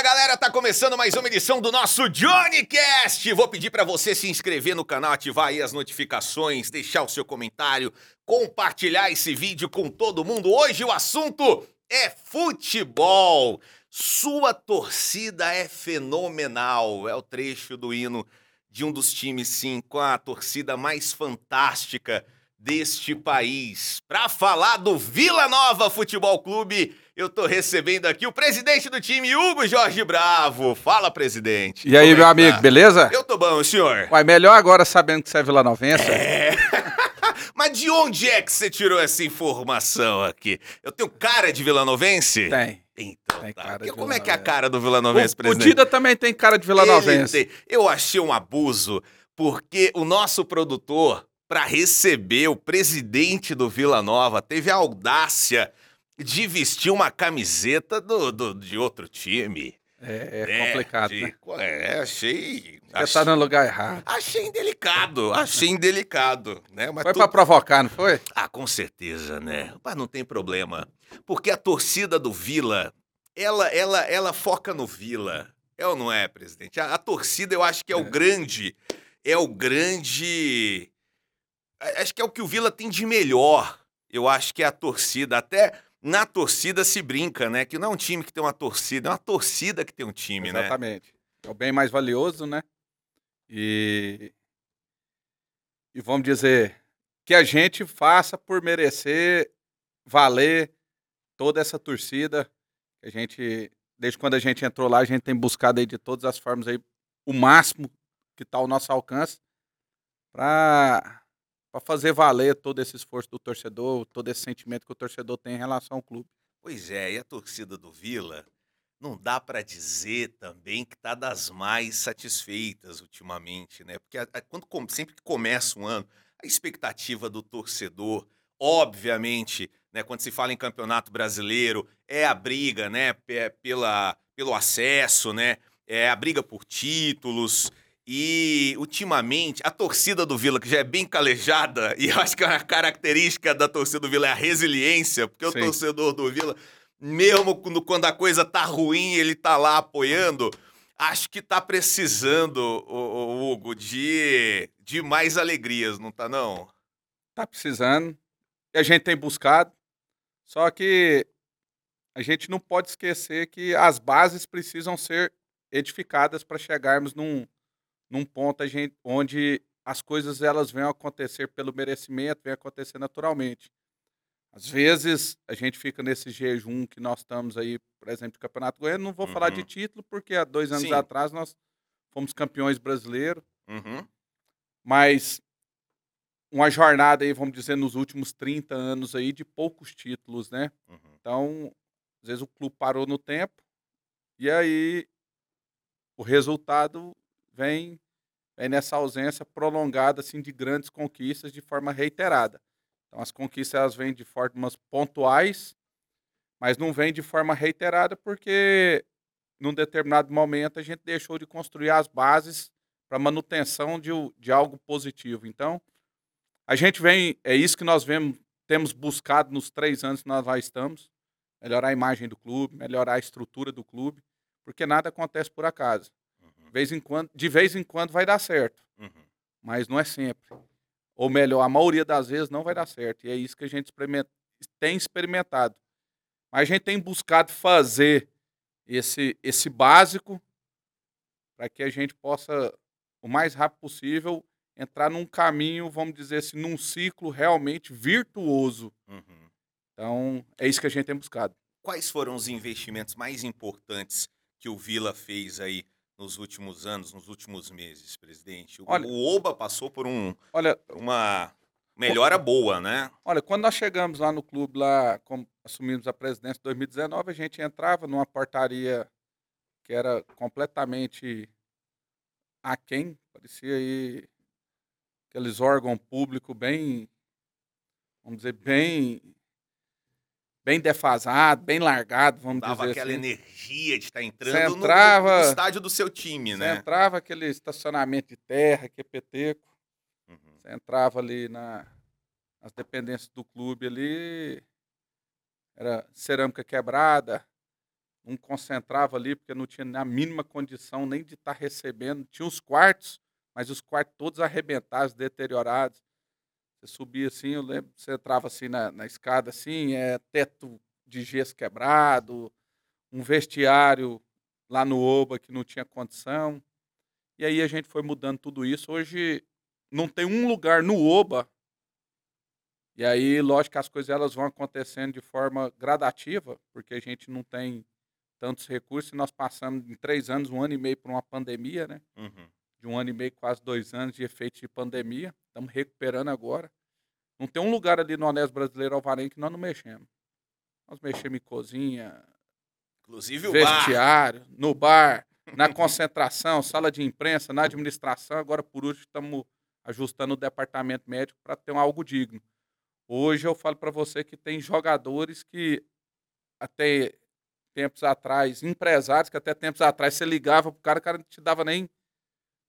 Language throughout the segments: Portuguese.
Fala galera, tá começando mais uma edição do nosso JohnnyCast. Vou pedir para você se inscrever no canal, ativar aí as notificações, deixar o seu comentário, compartilhar esse vídeo com todo mundo. Hoje o assunto é futebol. Sua torcida é fenomenal. É o trecho do hino de um dos times, sim, com a torcida mais fantástica deste país. Para falar do Vila Nova Futebol Clube, eu tô recebendo aqui o presidente do time, Hugo Jorge Bravo. Fala, presidente. E aí, Como é meu que amigo, tá? beleza? Eu tô bom, senhor. Uai, melhor agora sabendo que você é vilanovense. É. Mas de onde é que você tirou essa informação aqui? Eu tenho cara de vilanovense? Tem. Então, Tem tá. cara Porque como é que é a cara do O, vilanovense, o presidente? Dida também tem cara de vilanovense. Eu achei um abuso, porque o nosso produtor, para receber o presidente do Vila Nova, teve a audácia de vestir uma camiseta do, do- de outro time. É, é né? complicado, De- né? É, achei. Você Achei, tá no lugar errado. achei indelicado, achei indelicado, né? Mas Foi tu- pra provocar, não foi? ah, com certeza, né? Mas não tem problema. Porque a torcida do Vila, ela, ela, ela foca no Vila. É ou não é, presidente? A, a torcida, eu acho que é, o É. grande. É o grande. Acho que é o que o Vila tem de melhor. Eu acho que é a torcida. Até na torcida se brinca, né? Que não é um time que tem uma torcida, é uma torcida que tem um time, né? Exatamente. É o bem mais valioso, né? E. E vamos dizer que a gente faça por merecer valer toda essa torcida. A gente, desde quando a gente entrou lá, a gente tem buscado aí de todas as formas aí o máximo que está ao nosso alcance para fazer valer todo esse esforço do torcedor, todo esse sentimento que o torcedor tem em relação ao clube. Pois é, e a torcida do Vila não dá pra dizer também que tá das mais satisfeitas ultimamente, né? Porque a- a- quando sempre que começa um ano, a expectativa do torcedor, obviamente, né, quando se fala em campeonato brasileiro, é a briga, né, pe- pela, pelo acesso, né? É a briga por títulos. E ultimamente, a torcida do Vila, que já é bem calejada, e eu acho que a característica da torcida do Vila é a resiliência, porque o Sim. torcedor do Vila, mesmo quando, a coisa tá ruim, ele tá lá apoiando. Acho que tá precisando, o, o Hugo, de, de mais alegrias, não tá não? Tá precisando. E a gente tem buscado. Só que a gente não pode esquecer que as bases precisam ser edificadas para chegarmos num, num ponto a gente, onde as coisas elas venham acontecer pelo merecimento, venham acontecer naturalmente. Às vezes a gente fica nesse jejum que nós estamos aí, por exemplo, do Campeonato Goiano. Não vou falar de Uhum. título, porque há dois anos Sim. atrás nós fomos campeões brasileiros Uhum. mas uma jornada aí, vamos dizer, nos últimos 30 anos aí de poucos títulos, né? Uhum. Então, às vezes o clube parou no tempo e aí o resultado vem, nessa ausência prolongada assim de grandes conquistas de forma reiterada. Então, as conquistas elas vêm de formas pontuais, mas não vêm de forma reiterada porque num determinado momento a gente deixou de construir as bases para manutenção de, de algo positivo. Então, a gente vem, é isso que nós vemos, temos buscado nos três anos que nós lá estamos, melhorar a imagem do clube, melhorar a estrutura do clube, porque nada acontece por acaso. De vez em quando, de vez em quando vai dar certo, Uhum. mas não é sempre. Ou melhor, a maioria das vezes não vai dar certo. E é isso que a gente experimenta, tem experimentado. Mas a gente tem buscado fazer esse, esse básico para que a gente possa, o mais rápido possível, entrar num caminho, vamos dizer assim, num ciclo realmente virtuoso. Uhum. Então, é isso que a gente tem buscado. Quais foram os investimentos mais importantes que o Vila fez aí nos últimos anos, nos últimos meses, presidente? O, Olha- o Oba passou por um, Olha, uma melhora boa, né? olha, quando nós chegamos lá no clube, lá, como assumimos a presidência em 2019, a gente entrava numa portaria que era completamente aquém, parecia aí aqueles órgãos públicos bem, vamos dizer, bem bem defasado, bem largado, vamos Dava dizer aquela assim. energia de estar Você entrando no- no, entrava- no estádio do seu time, Você né? entrava aquele estacionamento de terra, que é peteco, Uhum. você entrava ali na, nas dependências do clube ali, era cerâmica quebrada, não concentrava ali porque não tinha a mínima condição nem de estar tá recebendo. Tinha os quartos, mas os quartos todos arrebentados, deteriorados. Você subia assim, eu lembro, você entrava assim na, na escada, assim, é teto de gesso quebrado, um vestiário lá no Oba que não tinha condição. E aí a gente foi mudando tudo isso. Hoje não tem um lugar no Oba. E aí, lógico que as coisas elas vão acontecendo de forma gradativa, porque a gente não tem tantos recursos. Nós passamos em três anos, um ano e meio por uma pandemia, né? Uhum. De um ano e meio, quase dois anos de efeito de pandemia. Estamos recuperando agora. Não tem um lugar ali no Honesto Brasileiro Alvarenga que nós não mexemos. Nós mexemos em cozinha, Inclusive o vestiário, bar. no bar, na concentração, sala de imprensa, na administração. Agora, por último, estamos ajustando o departamento médico para ter um algo digno. Hoje eu falo para você que tem jogadores que até tempos atrás, empresários que até tempos atrás você ligava pro cara, o cara não te dava nem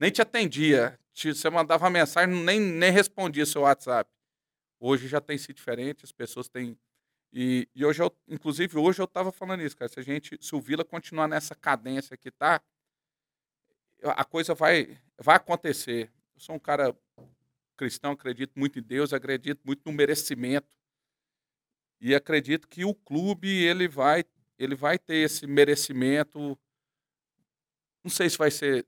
nem te atendia. Te, você mandava mensagem, nem, nem respondia seu WhatsApp. Hoje já tem sido diferente, as pessoas têm. E, e hoje, eu, inclusive, hoje eu estava falando isso, cara. Se a gente, se o Vila continuar nessa cadência que tá, a coisa vai, vai acontecer. Eu sou um cara cristão, acredito muito em Deus, acredito muito no merecimento. E acredito que o clube ele vai, ele vai ter esse merecimento. Não sei se vai ser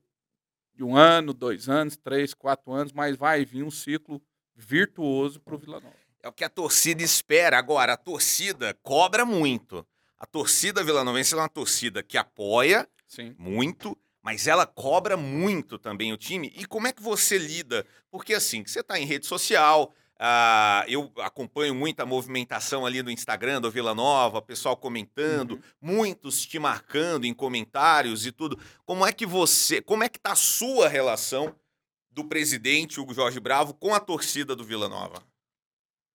de um ano, dois anos, três, quatro anos, mas vai vir um ciclo virtuoso para o Vila Nova. É o que a torcida espera. Agora, a torcida cobra muito. A torcida Vila Nova é uma torcida que apoia Sim. muito, mas ela cobra muito também o time. E como é que você lida? Porque assim, você está em rede social, Uh, eu acompanho muita movimentação ali no Instagram do Vila Nova, pessoal comentando, uhum. muitos te marcando em comentários e tudo. Como é que você, como é que tá a sua relação do presidente Hugo Jorge Bravo com a torcida do Vila Nova?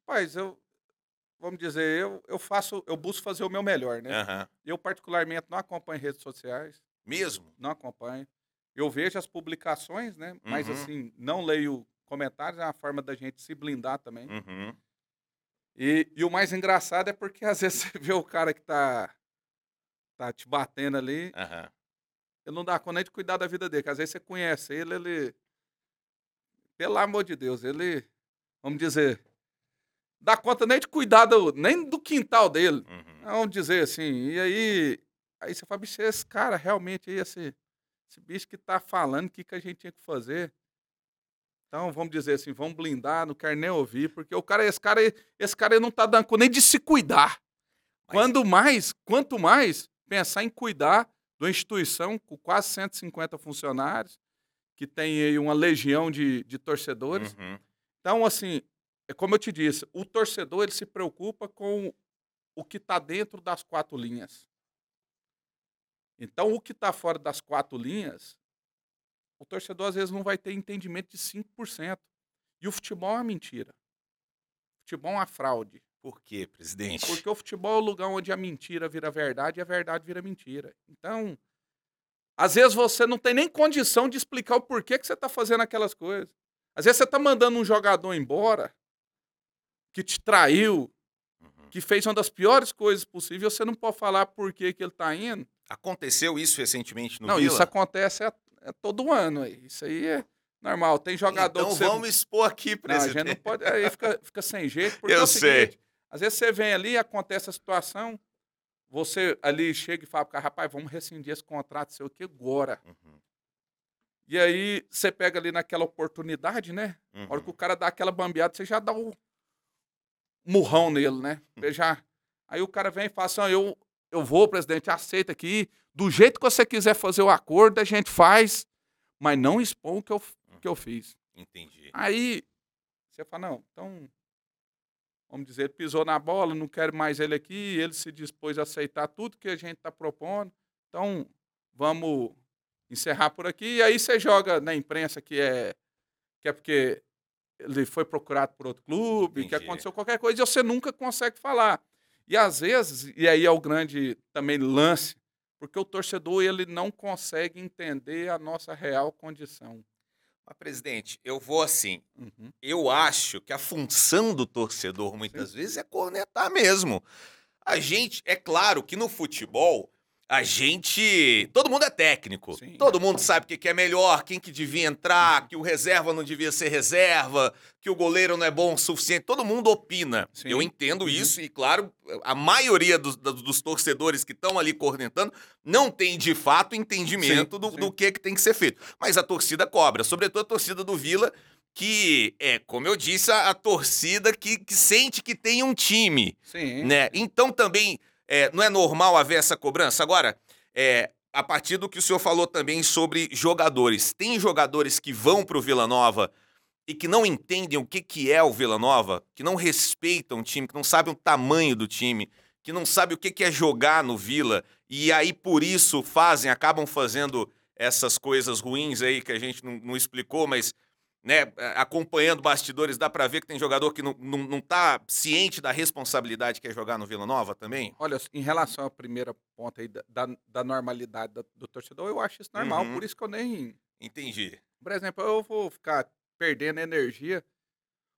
Pois eu, vamos dizer, eu, eu faço, eu busco fazer o meu melhor, né? Uhum. Eu particularmente não acompanho redes sociais. Mesmo? Não acompanho. Eu vejo as publicações, né? Mas uhum. assim, não leio comentários, é uma forma da gente se blindar também. Uhum. E, e, o mais engraçado é porque às vezes você vê o cara que tá, tá te batendo ali, uhum. ele não dá conta nem de cuidar da vida dele, que às vezes você conhece ele, ele. Pelo amor de Deus, ele. Vamos dizer. Dá conta nem de cuidar do, nem do quintal dele. Uhum. Vamos dizer assim. E aí. Aí você fala, bicho, esse cara realmente aí, esse, esse bicho que tá falando o que, que a gente tinha que fazer. Então, vamos dizer assim, vamos blindar, não quero nem ouvir, porque o cara, esse cara, esse cara não tá dando nem de se cuidar. Mas... Quando mais, quanto mais pensar em cuidar de uma instituição com quase 150 funcionários, que tem aí uma legião de, de torcedores. Uhum. Então, assim, é como eu te disse, o torcedor ele se preocupa com o que está dentro das quatro linhas. Então, o que está fora das quatro linhas, o torcedor às vezes não vai ter entendimento de 5%. E o futebol é uma mentira. O futebol é uma fraude. Por quê, presidente? Porque o futebol é o lugar onde a mentira vira verdade e a verdade vira mentira. Então, às vezes você não tem nem condição de explicar o porquê que você está fazendo aquelas coisas. Às vezes você está mandando um jogador embora que te traiu, uhum. que fez uma das piores coisas possíveis, você não pode falar por que, que ele está indo. Aconteceu isso recentemente no Não, Vila? isso acontece é todo ano. Aí. Isso aí é normal. Tem jogador então que você... vamos expor aqui, presidente. Não, a gente não pode... Aí fica, fica sem jeito. Porque Eu é sei. Às vezes você vem ali, acontece a situação, você ali chega e fala para rapaz, vamos rescindir esse contrato seu aqui agora. Uhum. E aí você pega ali naquela oportunidade, né? Uhum. A hora que o cara dá aquela bambeada, você já dá o murrão nele, né? Você já... Aí o cara vem e fala assim, eu, eu vou, presidente, aceita aqui, do jeito que você quiser fazer o acordo, a gente faz, mas não expõe o que eu, que eu fiz. Entendi. Aí você fala, não, então, vamos dizer, ele pisou na bola, não quero mais ele aqui, ele se dispôs a aceitar tudo que a gente está propondo, então vamos encerrar por aqui. E aí você joga na imprensa que é, que é porque ele foi procurado por outro clube, Entendi. que aconteceu qualquer coisa, e você nunca consegue falar. E às vezes, e aí é o grande também lance, porque o torcedor ele não consegue entender a nossa real condição. Mas, presidente, eu vou assim. Uhum. Eu acho que a função do torcedor, muitas Sim. vezes, é cornetar mesmo. A gente, é claro que no futebol, a gente. Todo mundo é técnico. Sim. Todo mundo sabe o que que é melhor, quem que devia entrar, que o reserva não devia ser reserva, que o goleiro não é bom o suficiente. Todo mundo opina. Sim. Eu entendo Uhum. isso, e claro, a maioria dos, dos- torcedores que estão ali cornetando não tem de fato entendimento Sim, do, do que, que tem que ser feito. Mas a torcida cobra, sobretudo a torcida do Vila, que é, como eu disse, a, a torcida que, que sente que tem um time Sim. né? Então também é, não é normal haver essa cobrança. Agora, é, a partir do que o senhor falou também sobre jogadores, tem jogadores que vão para o Vila Nova e que não entendem o que, que é o Vila Nova, que não respeitam o time, que não sabem o tamanho do time, que não sabem o que, que é jogar no Vila e aí por isso fazem, acabam fazendo essas coisas ruins aí que a gente não, não explicou, mas né, acompanhando bastidores, dá pra ver que tem jogador que não, não, não tá ciente da responsabilidade que é jogar no Vila Nova também? Olha, em relação à primeira ponta aí da, da, da normalidade da- do torcedor, eu acho isso normal. Uhum. Por isso que eu nem. Entendi. Por exemplo, eu vou ficar perdendo energia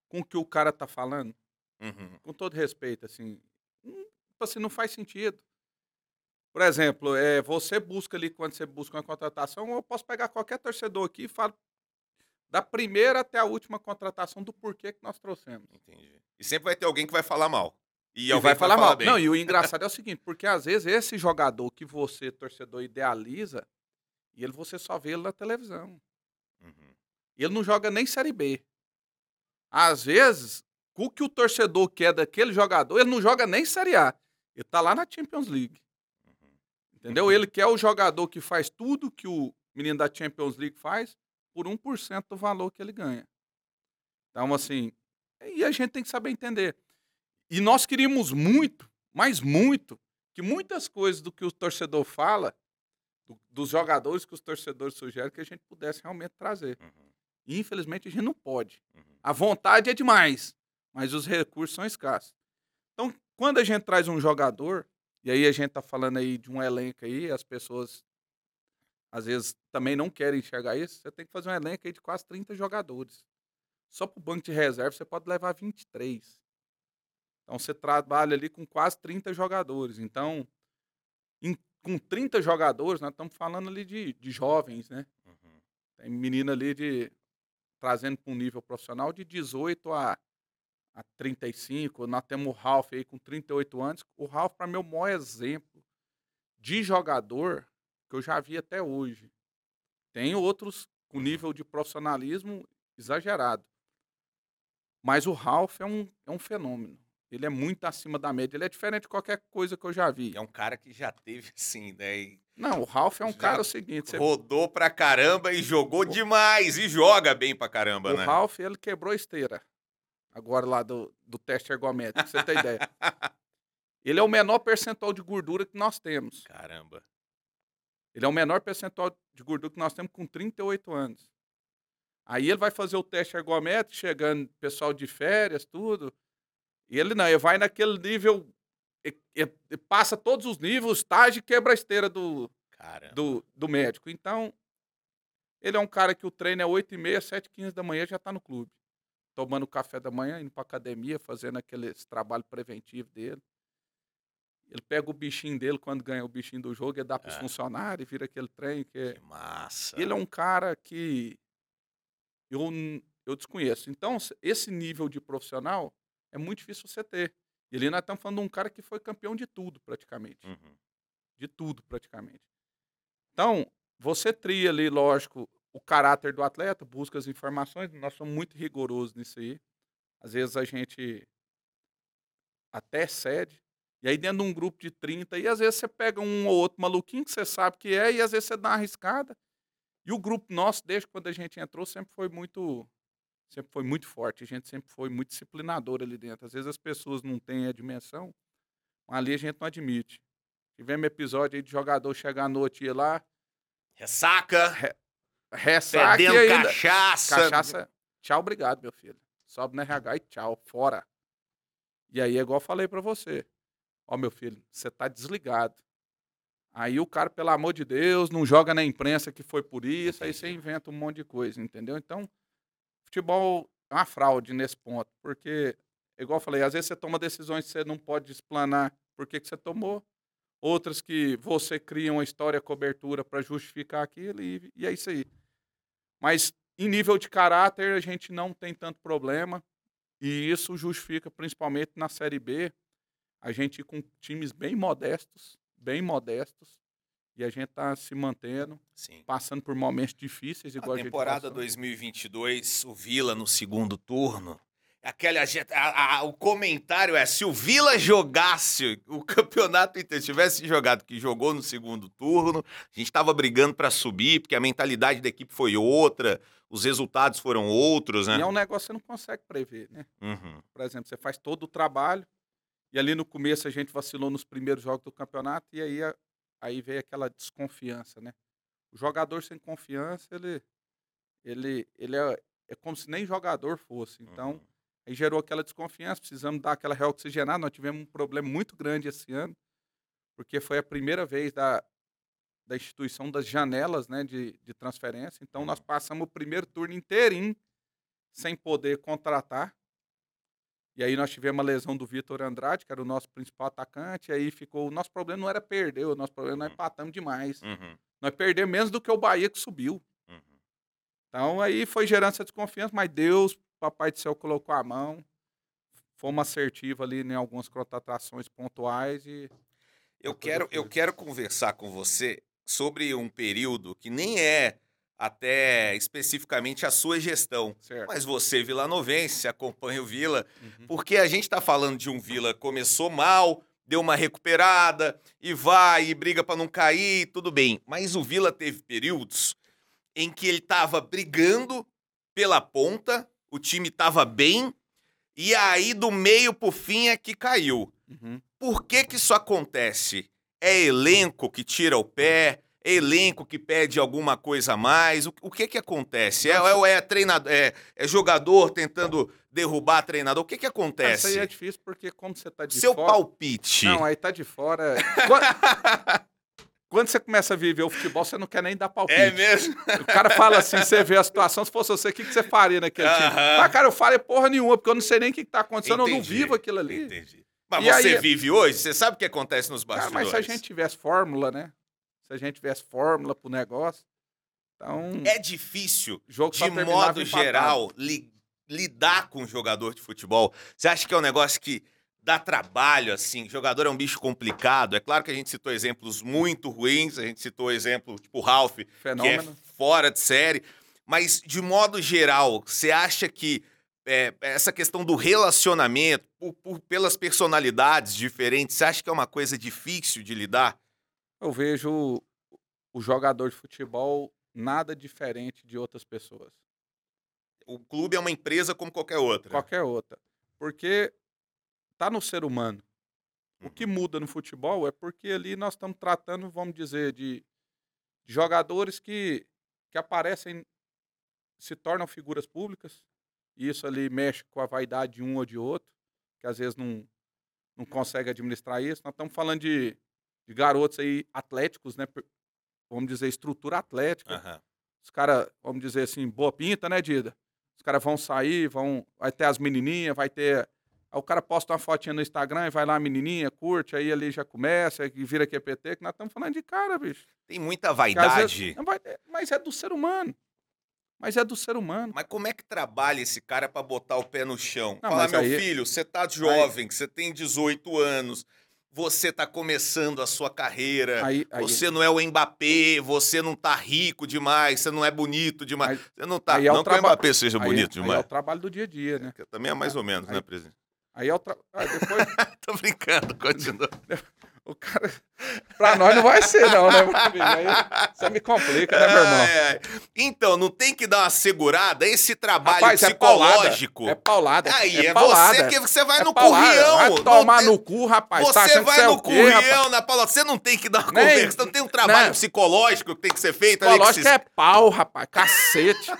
com o que o cara tá falando, Uhum. com todo respeito, assim. Hum, tipo assim, não faz sentido. Por exemplo, é, você busca ali, quando você busca uma contratação, eu posso pegar qualquer torcedor aqui e falo da primeira até a última contratação do porquê que nós trouxemos. Entendi. E sempre vai ter alguém que vai falar mal. E, E vai que falar mal. bem. Não, e o engraçado é o seguinte, porque às vezes esse jogador que você, torcedor, idealiza, e ele você só vê ele na televisão. Uhum. Ele não joga nem Série B. Às vezes, o que o torcedor quer daquele jogador, ele não joga nem Série A. Ele tá lá na Champions League. Uhum. Entendeu? Ele quer o jogador que faz tudo que o menino da Champions League faz por 1% do valor que ele ganha. Então, assim, e a gente tem que saber entender. E nós queríamos muito, mas muito, que muitas coisas do que o torcedor fala, do- dos jogadores que os torcedores sugerem, que a gente pudesse realmente trazer. Uhum. E, infelizmente, a gente não pode. Uhum. A vontade é demais, mas os recursos são escassos. Então, quando a gente traz um jogador, e aí a gente tá falando aí de um elenco aí, as pessoas às vezes também não querem enxergar isso, você tem que fazer um elenco aí de quase 30 jogadores. Só pro banco de reserva você pode levar 23. Então você trabalha ali com quase 30 jogadores. Então, em- com 30 jogadores, nós estamos falando ali de, de jovens, né? Uhum. Tem menina ali de trazendo para um nível profissional de 18 a, a 35. Nós temos o Ralph aí com 38 anos. O Ralph, para mim, é o maior exemplo de jogador que eu já vi até hoje. Tem outros com nível de profissionalismo exagerado. Mas o Ralph é um, é um fenômeno. Ele é muito acima da média. Ele é diferente de qualquer coisa que eu já vi. É um cara que já teve, sim, né? Não, o Ralph é um Já cara o seguinte. você- rodou pra caramba e jogou demais. E joga bem pra caramba, O né? Ralph, ele quebrou a esteira. Agora lá do, do teste ergométrico, pra você ter ideia. Ele é o menor percentual de gordura que nós temos. Caramba. Ele é o menor percentual de gordura que nós temos com 38 anos. Aí ele vai fazer o teste ergométrico, chegando pessoal de férias, tudo. E ele não, ele vai naquele nível, e- e- e passa todos os níveis, estágio e quebra a esteira do, Caramba. do, do médico. Então, ele é um cara que o treino é 8 e meia, 7 h 15 da manhã, já está no clube. Tomando café da manhã, indo para academia, fazendo aquele trabalho preventivo dele. Ele pega o bichinho dele quando ganha o bichinho do jogo e dá para os É. funcionários, vira aquele trem. Que é- Que massa. Ele é um cara que eu, eu desconheço. Então, esse nível de profissional é muito difícil você ter. E ali nós estamos falando de um cara que foi campeão de tudo, praticamente Uhum. de tudo praticamente. Então, você tria ali, lógico, o caráter do atleta, busca as informações, nós somos muito rigorosos nisso aí. Às vezes a gente até cede, e aí dentro de um grupo de 30, e às vezes você pega um ou outro maluquinho que você sabe que é, e às vezes você dá uma arriscada. E o grupo nosso, desde quando a gente entrou, sempre foi muito sempre foi muito forte, a gente sempre foi muito disciplinador ali dentro. Às vezes as pessoas não têm a dimensão, mas ali a gente não admite. Tivemos episódio aí de jogador chegar à noite e ir lá, Ressaca, ressaca e perdendo ainda... cachaça. Cachaça, tchau, obrigado, meu filho. Sobe na RH e tchau, fora. E aí, é igual eu falei pra você. Ó, meu filho, você tá desligado. Aí o cara, pelo amor de Deus, não joga na imprensa que foi por isso, aí você inventa um monte de coisa, entendeu? Então, futebol é uma fraude nesse ponto, porque, igual eu falei, às vezes você toma decisões que você não pode explanar por que que você tomou. outras que você cria uma história, cobertura para justificar aquilo e, e é isso aí. Mas em nível de caráter, a gente não tem tanto problema. E isso justifica, principalmente na Série B, a gente com times bem modestos, bem modestos, e a gente está se mantendo, Sim. passando por momentos difíceis, igual A temporada a gente 2022, o Vila no segundo turno. Aquela, gente- a- a- o comentário é: se o Vila jogasse o campeonato inteiro, tivesse jogado que jogou no segundo turno, a gente estava brigando para subir, porque a mentalidade da equipe foi outra, os resultados foram outros, né? E é um negócio que você não consegue prever, né? Uhum. Por exemplo, você faz todo o trabalho, e ali no começo a gente vacilou nos primeiros jogos do campeonato, e aí, a- aí veio aquela desconfiança, né? O jogador sem confiança, ele, ele, ele é, é como se nem jogador fosse. Então, Uhum. Aí gerou aquela desconfiança, precisamos dar aquela reoxigenada. Nós tivemos um problema muito grande esse ano, porque foi a primeira vez da, da instituição das janelas né, de, de transferência. Então, nós passamos o primeiro turno inteirinho sem poder contratar. E aí nós tivemos a lesão do Vitor Andrade, que era o nosso principal atacante. E aí ficou. O nosso problema não era perder, o nosso problema nós Uhum. empatamos demais. Uhum. Nós perdemos menos do que o Bahia que subiu. Uhum. Então aí foi gerando essa desconfiança, mas Deus, Papai do Céu, colocou a mão. Fomos assertivos ali em algumas contratações pontuais e Eu quero, eu quero conversar com você sobre um período que nem é até especificamente a sua gestão. certo. Mas você, vilanovense, acompanha o Vila, Uhum. porque a gente está falando de um Vila que começou mal, deu uma recuperada e vai e briga para não cair, tudo bem. Mas o Vila teve períodos em que ele estava brigando pela ponta, o time estava bem, e aí do meio pro fim é que caiu. Uhum. Por que que isso acontece? É elenco que tira o pé? Elenco que pede alguma coisa a mais? O, o que que acontece? É, é, é treinador, é, é jogador tentando derrubar treinador? O que que Ah, Isso aí acontece? é difícil porque como você tá de Seu fora... palpite. Não, aí tá de fora. Quando... Quando você começa a viver o futebol, você não quer nem dar palpite. é mesmo? O cara fala assim, você vê a situação, se fosse você, o que, que você faria naquele time? Aham. Ah, cara, eu falei porra nenhuma, porque eu não sei nem o que, que tá acontecendo, eu não Entendi, vivo aquilo ali. Entendi. Mas E você aí- vive hoje? Você sabe o que acontece nos Cara, bastidores? mas se a gente tivesse fórmula, né? Se a gente tivesse fórmula pro negócio, então. É difícil o jogo de modo geral, li- lidar com um jogador de futebol? Você acha que é um negócio que dá trabalho, assim? Jogador é um bicho complicado. É claro que a gente citou exemplos muito ruins, a gente citou exemplo tipo o Ralph, que Fenômeno. é fora de série. Mas, de modo geral, você acha que é, essa questão do relacionamento, por- por- pelas personalidades diferentes, você acha que é uma coisa difícil de lidar? Eu vejo o jogador de futebol nada diferente de outras pessoas. O clube é uma empresa como qualquer outra. Qualquer outra. Porque tá no ser humano. O que Uhum. muda no futebol é porque ali nós estamos tratando, vamos dizer, de, de jogadores que, que aparecem, se tornam figuras públicas, e isso ali mexe com a vaidade de um ou de outro, que às vezes não, não consegue administrar isso. Nós estamos falando de, de garotos aí atléticos, né? Vamos dizer, estrutura atlética. Aham. Os caras, vamos dizer assim, boa pinta, né, Dida? Os caras vão sair, vão. Vai ter as menininhas, vai ter. Aí o cara posta uma fotinha no Instagram e vai lá a menininha, curte, aí ali já começa, e vira QPT, que nós estamos falando de cara, bicho. Tem muita vaidade. vezes- é, mas é do ser humano. Mas é do ser humano. Mas como é que trabalha esse cara pra botar o pé no chão? Não, Falar, mas meu aí- filho, você tá jovem, você tem 18 anos, você tá começando a sua carreira, Aí, aí, você não é o Mbappé, você não tá rico demais, você não é bonito demais. Aí- você não tá. é não que o Mbappé seja bonito aí é demais. o trabalho do dia a dia, né? Que Também é mais ou menos, né, presidente? Aí é o tra... ah, depois Tô brincando, continua. o cara. pra nós não vai ser, não, né? Aí você me complica, né, meu irmão? Ai, ai. Então, não tem que dar uma segurada? Esse trabalho Rapaz, é paulada. psicológico. É paulada. Aí é, é, paulada. você que você vai É no paulada. currião. Vai tomar tem- no cu, rapaz. Você tá vai é no rapaz? currião, na Paula. Você não tem que dar uma Nem- conversa. Você não tem um trabalho Não. psicológico que tem que ser feito. ali que Psicológico se- é pau, rapaz. Cacete.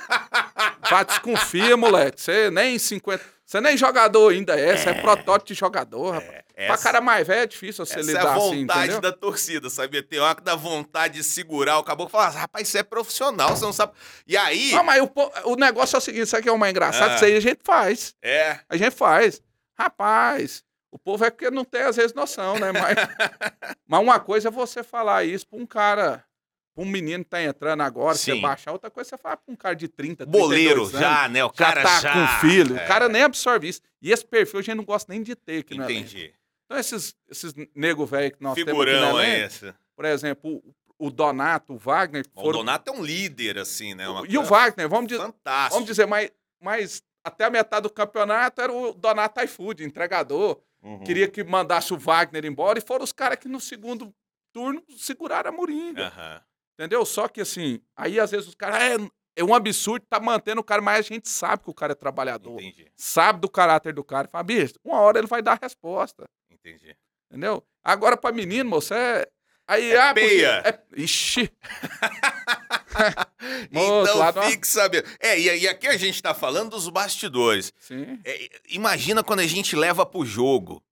Vá, desconfia, moleque. Você nem 50. Você nem jogador ainda é. Você é, protótipo de jogador, rapaz. Pra Essa, cara mais velho é difícil você essa é lidar a assim, vontade entendeu? da torcida, sabia? Tem hora que dá vontade de segurar o caboclo e falar, rapaz, você é profissional, você não sabe. E aí, Não, mas o, o negócio é o seguinte: isso aqui é o mais engraçado. Ah. Isso aí a gente faz. é. A gente faz. Rapaz, O povo é porque não tem, às vezes, noção, né? Mas, mas uma coisa é você falar isso pra um cara, pra um menino que tá entrando agora, você Sim. baixar, outra coisa é você falar pra um cara de 30, Boleiro 32 anos, já, né? O já cara tá já. com filho. É, O cara nem absorve isso. E esse perfil a gente não gosta nem de ter aqui no elenco. Entendi. Então, esses, esses nego velho que nós Figurão temos aqui no é esse. por exemplo, o, o Donato, o Wagner, O foram... Donato é um líder, assim, né? Uma e o Wagner, vamos dizer, Fantástico. vamos dizer mais, mais até a metade do campeonato era o Donato iFood, entregador. Uhum. Queria que mandasse o Wagner embora e foram os caras que no segundo turno seguraram a Moringa. Aham. Entendeu? Só que assim, aí às vezes os caras. É, é um absurdo tá mantendo o cara, mas a gente sabe que o cara é trabalhador. Entendi, Sabe do caráter do cara. Fala, bicho, uma hora ele vai dar a resposta. entendi. Entendeu? Agora, pra menino, moço, é. Aí, É ah, porque- peia. É... Ixi. Moço, então fique sabendo. É, e, e aqui a gente tá falando dos bastidores. Sim. É, imagina quando a gente leva pro jogo.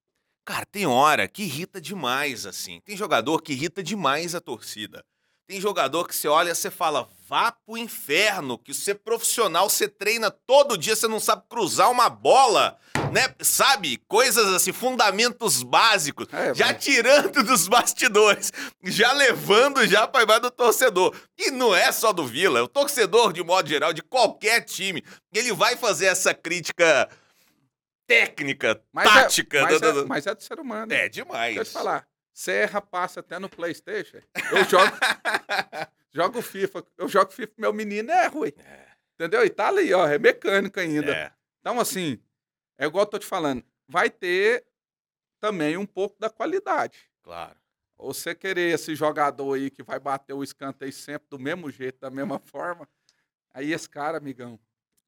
Cara, tem hora que irrita demais, assim. Tem jogador que irrita demais a torcida. Tem jogador que você olha e você fala, vá pro inferno, que você é profissional, você treina todo dia, você não sabe cruzar uma bola, né? Sabe? Coisas assim, fundamentos básicos. É, já mas- tirando dos bastidores, já levando já pra baixo do torcedor. E não é só do Vila, é o torcedor, de modo geral, de qualquer time, ele vai fazer essa crítica técnica, Mas é- tática. mas, do- é, do- mas é do ser humano. É demais. Deixa eu te falar. Serra passa até no Playstation. Eu jogo, jogo FIFA. Eu jogo FIFA meu menino, é ruim. Entendeu? E tá ali, ó, é mecânico ainda. É, Então, assim, é igual eu tô te falando. Vai ter também um pouco da qualidade. claro. Você querer esse jogador aí que vai bater o escanteio sempre do mesmo jeito, da mesma forma, aí esse cara, amigão,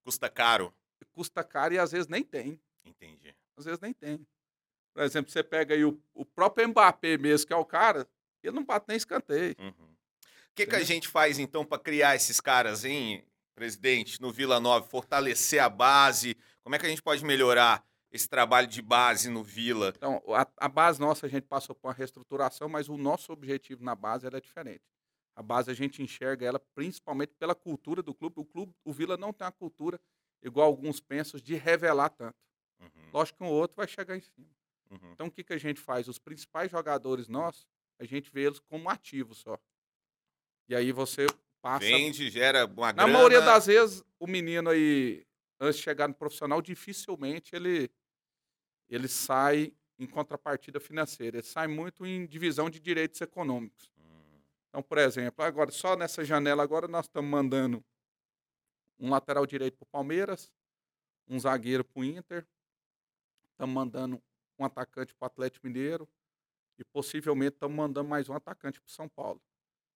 Custa caro. custa caro e às vezes nem tem. Entendi. Às vezes nem tem. Por exemplo, você pega aí o, o próprio Mbappé mesmo, que é o cara, ele não bate nem escanteio. Uhum. O que, que a gente faz, então, para criar esses caras, hein, presidente, no Vila Nova, fortalecer a base? Como é que a gente pode melhorar esse trabalho de base no Vila? Então, a, a base nossa, a gente passou por uma reestruturação, mas o nosso objetivo na base era diferente. A base a gente enxerga ela principalmente pela cultura do clube. O clube, o Vila não tem uma cultura, igual alguns pensam, de revelar tanto. Uhum, Lógico que um outro vai chegar em cima. Uhum. Então, o que, que a gente faz? Os principais jogadores nossos, a gente vê eles como ativos só. E aí você passa. Vende, gera uma Na grana. maioria das vezes, o menino aí, antes de chegar no profissional, dificilmente ele, ele sai em contrapartida financeira. Ele sai muito em divisão de direitos econômicos. Hum, Então, por exemplo, agora, só nessa janela agora nós estamos mandando um lateral direito para o Palmeiras, um zagueiro para o Inter, estamos mandando um atacante para o Atlético Mineiro e possivelmente estamos mandando mais um atacante para o São Paulo.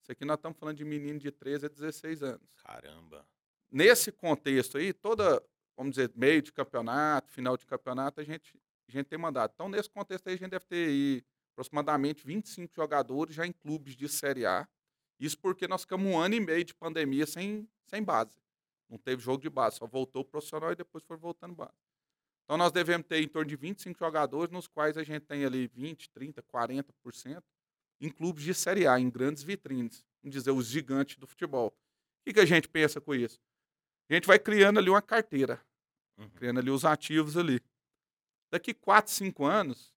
Isso aqui nós estamos falando de menino de 13 a 16 anos Caramba. nesse contexto aí, toda, vamos dizer, meio de campeonato, final de campeonato, a gente, a gente tem mandado. Então, nesse contexto aí, a gente deve ter aí aproximadamente 25 jogadores já em clubes de Série A. Isso porque nós ficamos um ano e meio de pandemia sem, sem base. Não teve jogo de base, só voltou o profissional e depois foi voltando base. Então, nós devemos ter em torno de 25 jogadores, nos quais a gente tem ali 20, 30, 40% em clubes de Série A, em grandes vitrines. Vamos dizer, os gigantes do futebol. O que, que a gente pensa com isso? A gente vai criando ali uma carteira, Uhum. criando ali os ativos ali. Daqui 4, 5 anos,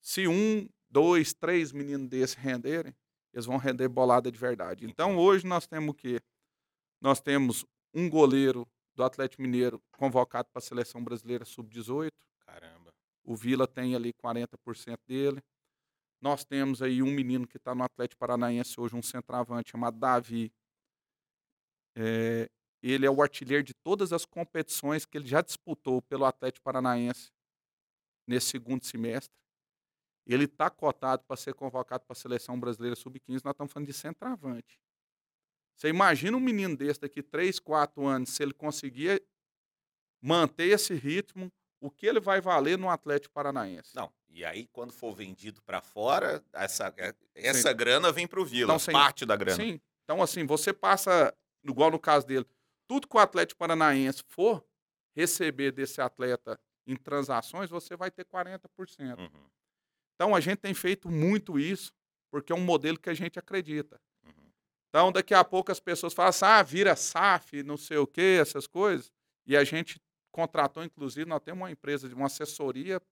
se um, dois, três meninos desses renderem, eles vão render bolada de verdade. Então hoje nós temos o quê? Nós temos um goleiro do Atlético Mineiro convocado para a seleção brasileira sub-18. Caramba. O Vila tem ali 40% dele. Nós temos aí um menino que está no Atlético Paranaense hoje, um centroavante chamado Davi. É, ele é o artilheiro de todas as competições que ele já disputou pelo Atlético Paranaense nesse segundo semestre. Ele está cotado para ser convocado para a seleção brasileira sub-15. Nós estamos falando de centroavante. Você imagina um menino desse daqui 3, 4 anos, se ele conseguir manter esse ritmo, o que ele vai valer no Atlético Paranaense? Não, e aí quando for vendido para fora, essa, é- essa grana vem pro Vila, Então, sim. parte da grana. Sim. Então, assim, você passa, igual no caso dele, tudo que o Atlético Paranaense for receber desse atleta em transações, você vai ter 40%. Uhum, Então, a gente tem feito muito isso, porque é um modelo que a gente acredita. Então, daqui a pouco as pessoas falam assim, ah, vira SAF, não sei o quê, essas coisas. E a gente contratou, inclusive, nós temos uma empresa de uma assessoria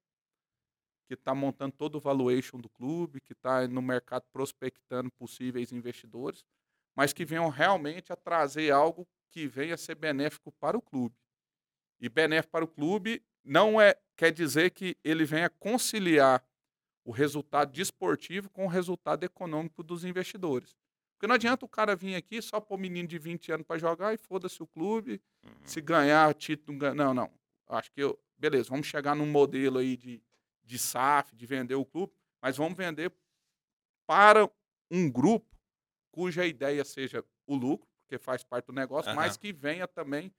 que está montando todo o valuation do clube, que está no mercado prospectando possíveis investidores, mas que venham realmente a trazer algo que venha a ser benéfico para o clube. E benéfico para o clube não é quer dizer que ele venha conciliar o resultado desportivo com o resultado econômico dos investidores. Porque não adianta o cara vir aqui só pôr menino de 20 anos para jogar e foda-se o clube, uhum. se ganhar título. Não, não. Acho que eu. Beleza, vamos chegar num modelo aí de, de SAF, de vender o clube, mas vamos vender para um grupo cuja ideia seja o lucro, porque faz parte do negócio, uhum. mas que venha também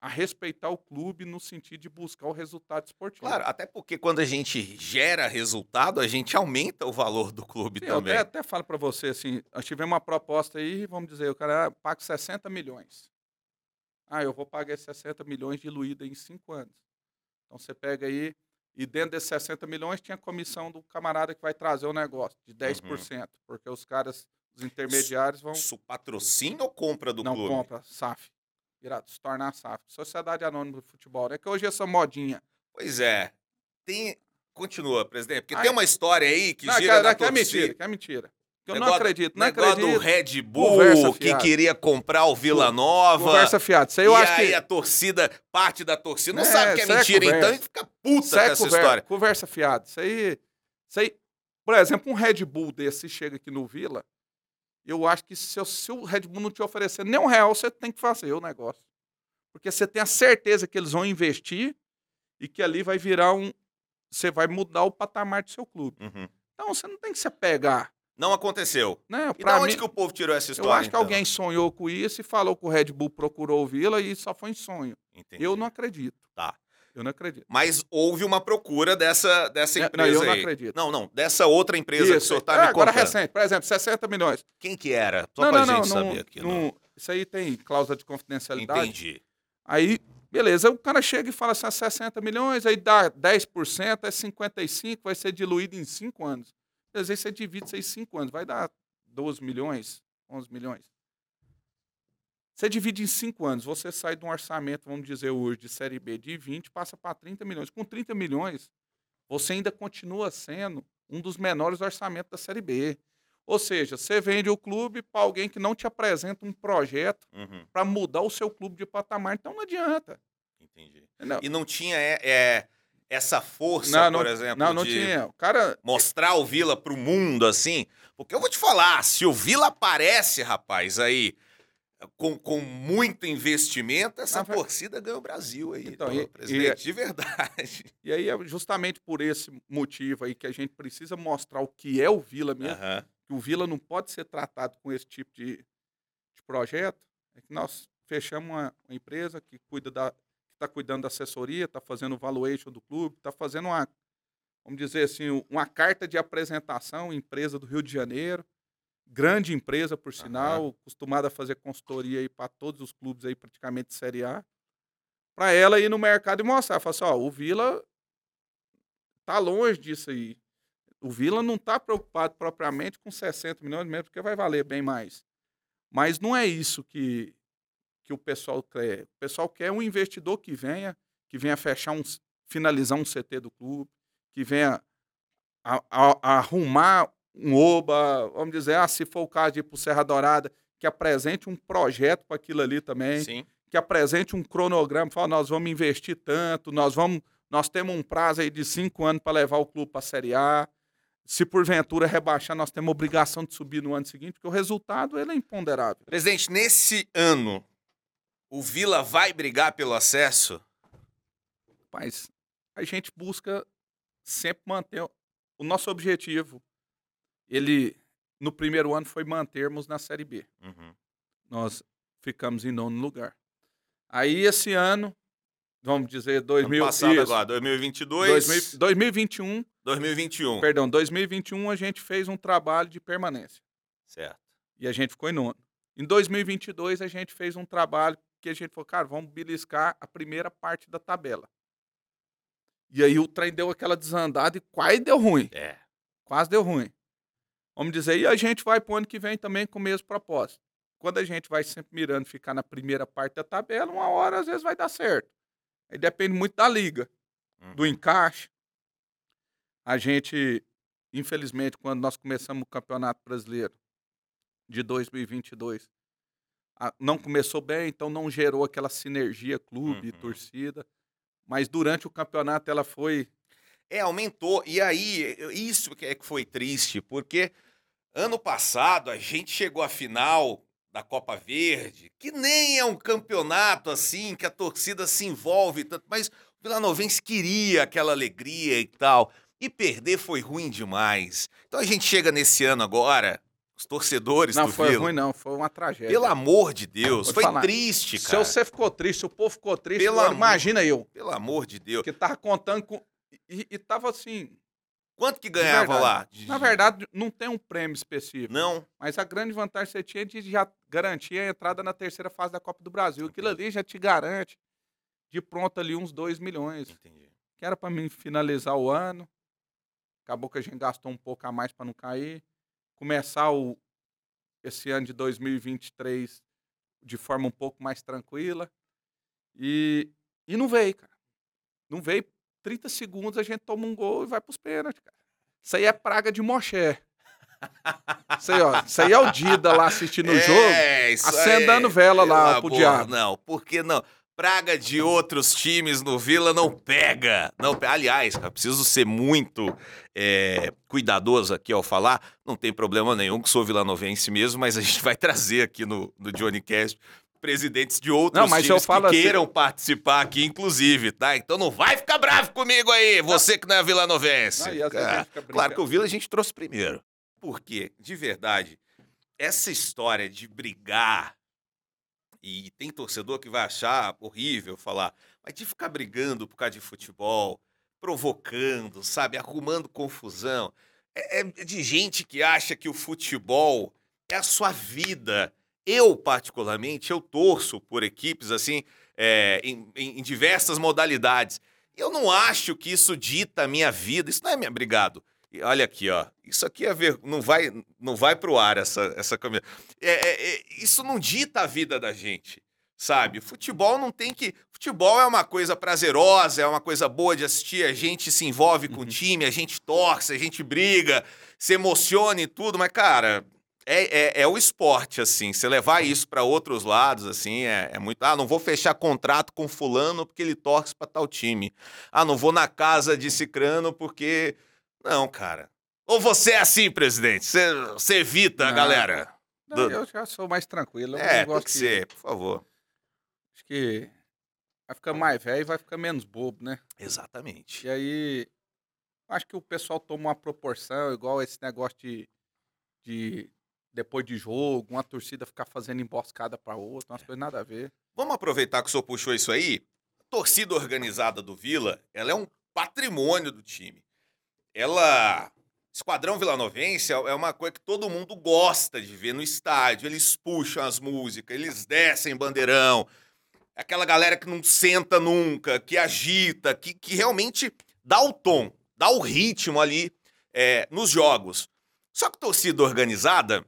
a respeitar o clube no sentido de buscar o resultado esportivo. Claro, até porque quando a gente gera resultado, a gente aumenta o valor do clube Sim, também. Eu até, até falo para você assim, nós tivemos uma proposta aí, vamos dizer, o cara paga 60 milhões. Ah, eu vou pagar 60 milhões diluído em cinco anos. Então você pega aí, e dentro desses 60 milhões tinha a comissão do camarada que vai trazer o negócio, de 10%, uhum. porque os caras, os intermediários vão... Isso patrocina ou compra do Não, clube? Não, compra, SAF virar, se tornar SAF. Sociedade Anônima do Futebol. É que hoje é essa modinha. Pois é. Tem. Continua, presidente. Porque Ai, tem uma história aí que não, gira que, na que é mentira, que é mentira. Que eu negócio, não acredito, não negócio acredito. do Red Bull que queria comprar o Vila Nova. Conversa fiada. Isso aí eu e acho aí que... a torcida, parte da torcida, não é, sabe que é, é mentira, é então e fica puta isso com essa conversa, história. Conversa fiada. Isso aí, isso aí... Por exemplo, um Red Bull desse chega aqui no Vila, eu acho que se, se o Red Bull não te oferecer nem um real, você tem que fazer o negócio. Porque você tem a certeza que eles vão investir e que ali vai virar um. Você vai mudar o patamar do seu clube. Uhum. Então você não tem que se apegar. Não aconteceu. Não, e da onde mim, que o povo tirou essa história? Eu acho então? que alguém sonhou com isso e falou que o Red Bull procurou o Vila e só foi em sonho. Entendi. Eu não acredito. Tá. Eu não acredito. Mas houve uma procura dessa, dessa empresa. Não, eu não aí. acredito. Não, não. Dessa outra empresa isso. que o senhor está é, me agora contando. recente, por exemplo, 60 milhões. Quem que era? Só para a gente não, saber aqui. Não. Isso aí tem cláusula de confidencialidade. Entendi. Aí Beleza, o cara chega e fala assim, 60 milhões, aí dá 10%, é 55, vai ser diluído em 5 anos. Às vezes você divide isso aí em 5 anos, vai dar 12 milhões, 11 milhões. Você divide em 5 anos, você sai de um orçamento, vamos dizer hoje, de Série B de 20, passa para 30 milhões. Com 30 milhões, você ainda continua sendo um dos menores orçamentos da Série B. Ou seja, você vende o clube para alguém que não te apresenta um projeto uhum. para mudar o seu clube de patamar, então não adianta. Entendi. Não. E não tinha é, é, essa força, não, não, por exemplo, não, não de tinha. O cara mostrar o Vila para o mundo assim. Porque eu vou te falar, se o Vila aparece, rapaz, aí com, com muito investimento, essa não, torcida ganha o Brasil aí, então, e, presidente, e, de verdade. E aí é justamente por esse motivo aí que a gente precisa mostrar o que é o Vila mesmo. Uhum que o Vila não pode ser tratado com esse tipo de, de projeto, é que nós fechamos uma, uma empresa que cuida da está cuidando da assessoria, está fazendo o valuation do clube, está fazendo uma, vamos dizer assim, uma carta de apresentação, empresa do Rio de Janeiro, grande empresa, por sinal, uhum. acostumada a fazer consultoria aí para todos os clubes aí praticamente de Série A, para ela ir no mercado e mostrar, falar assim, ó, o Vila tá longe disso aí o Vila não está preocupado propriamente com 60 milhões mesmo, porque vai valer bem mais. Mas não é isso que, que o pessoal quer. O pessoal quer um investidor que venha, que venha fechar um, finalizar um CT do clube, que venha a, a, a arrumar um OBA, vamos dizer, ah, se for o caso de ir para o Serra Dourada, que apresente um projeto para aquilo ali também, Sim. que apresente um cronograma, fala, nós vamos investir tanto, nós vamos, nós temos um prazo aí de cinco anos para levar o clube para a Série A, se porventura rebaixar, nós temos obrigação de subir no ano seguinte, porque o resultado ele é imponderável. Presidente, nesse ano, o Vila vai brigar pelo acesso? Mas a gente busca sempre manter o nosso objetivo. Ele no primeiro ano foi mantermos na Série B. Uhum. Nós ficamos em nono lugar. Aí esse ano vamos dizer, 2000, ano passado isso, agora, 2022. 2000, 2021. 2021. Perdão, 2021 a gente fez um trabalho de permanência. Certo. E a gente ficou em nono. Em 2022 a gente fez um trabalho que a gente falou, cara, vamos beliscar a primeira parte da tabela. E aí o trem deu aquela desandada e quase deu ruim. É. Quase deu ruim. Vamos dizer, e a gente vai pro ano que vem também com o mesmo propósito. Quando a gente vai sempre mirando ficar na primeira parte da tabela, uma hora às vezes vai dar certo. Aí depende muito da liga, uhum. do encaixe. a gente, infelizmente, quando nós começamos o Campeonato Brasileiro de 2022, a- não começou bem, então não gerou aquela sinergia clube e Uhum. torcida. Mas durante o campeonato ela foi É, aumentou. E aí, isso que é que foi triste, porque ano passado a gente chegou à final da Copa Verde, que nem é um campeonato assim, que a torcida se envolve tanto, mas o Vila Novense queria aquela alegria e tal. E perder foi ruim demais. Então a gente chega nesse ano agora, os torcedores Não do foi Vila. ruim, não, foi uma tragédia. Pelo amor de Deus, foi falar, triste, Se cara. você ficou triste, se o povo ficou triste, Pelo agora amor- imagina eu, Pelo amor de Deus. que tava contando com. E, e tava assim. Quanto que ganhava lá? Na verdade, não tem um prêmio específico. Não. Mas a grande vantagem que você tinha de já garantir a entrada na terceira fase da Copa do Brasil. Aquilo ali já te garante de pronto ali uns 2 milhões. Entendi. Que era para mim finalizar o ano. Acabou que a gente gastou um pouco a mais para não cair. Começar o, esse ano de 2023 de forma um pouco mais tranquila. E, e não veio, cara. Não veio. 30 segundos a gente toma um gol e vai pros pênaltis, cara. Isso aí é praga de moché. Isso aí, ó. Isso aí é o Dida lá assistindo o jogo. É, isso acendendo vela lá pro amor, diabo. Não, por que não? Praga de outros times no Vila não pega. Não, aliás, cara, preciso ser muito é, cuidadoso aqui ao falar. Não tem problema nenhum que sou vilanovense mesmo, mas a gente vai trazer aqui no, no Johnny Cast presidentes de outros Não, mas eu times falo que assim- queiram participar aqui, inclusive, tá? Então não vai ficar bravo comigo aí, você que não é vilanovense. Não, e às vezes a Ah, Claro que o Vila a gente trouxe primeiro. Porque, de verdade, essa história de brigar, e tem torcedor que vai achar horrível falar, mas de ficar brigando por causa de futebol, provocando, sabe, arrumando confusão, é, é de gente que acha que o futebol é a sua vida. Eu, particularmente, eu torço por equipes assim, é, em, em- diversas modalidades. Eu não acho que isso dita a minha vida. Isso não é minha. Obrigado. E olha aqui, ó. Isso aqui é ver... não vai não vai pro ar essa essa camisa. É, é, é, isso não dita a vida da gente, sabe? Futebol não tem que. Futebol é uma coisa prazerosa, é uma coisa boa de assistir. A gente se envolve com o time, a gente torce, a gente briga, se emociona e tudo. Mas cara, é, é, é o esporte assim. Você levar isso para outros lados assim é, é muito. Ah, não vou fechar contrato com fulano porque ele torce para tal time. Ah, não vou na casa de cicrano porque não, cara. Ou você é assim, presidente? Você, você evita a Não. galera? Não, do- eu já sou mais tranquilo. Eu É, tem que- ser, por favor. Acho que vai ficar mais velho e vai ficar menos bobo, né? Exatamente. E aí, acho que o pessoal toma uma proporção, igual esse negócio de, de depois de jogo, uma torcida ficar fazendo emboscada para outra, umas coisas nada a ver. Vamos aproveitar que o senhor puxou isso aí. A torcida organizada do Vila, ela é um patrimônio do time. Ela. Esquadrão Vilanovense é é uma coisa que todo mundo gosta de ver no estádio. Eles puxam as músicas, eles descem bandeirão. Aquela galera que não senta nunca, que agita, que, que realmente dá o tom, dá o ritmo ali é, nos jogos. Só que torcida organizada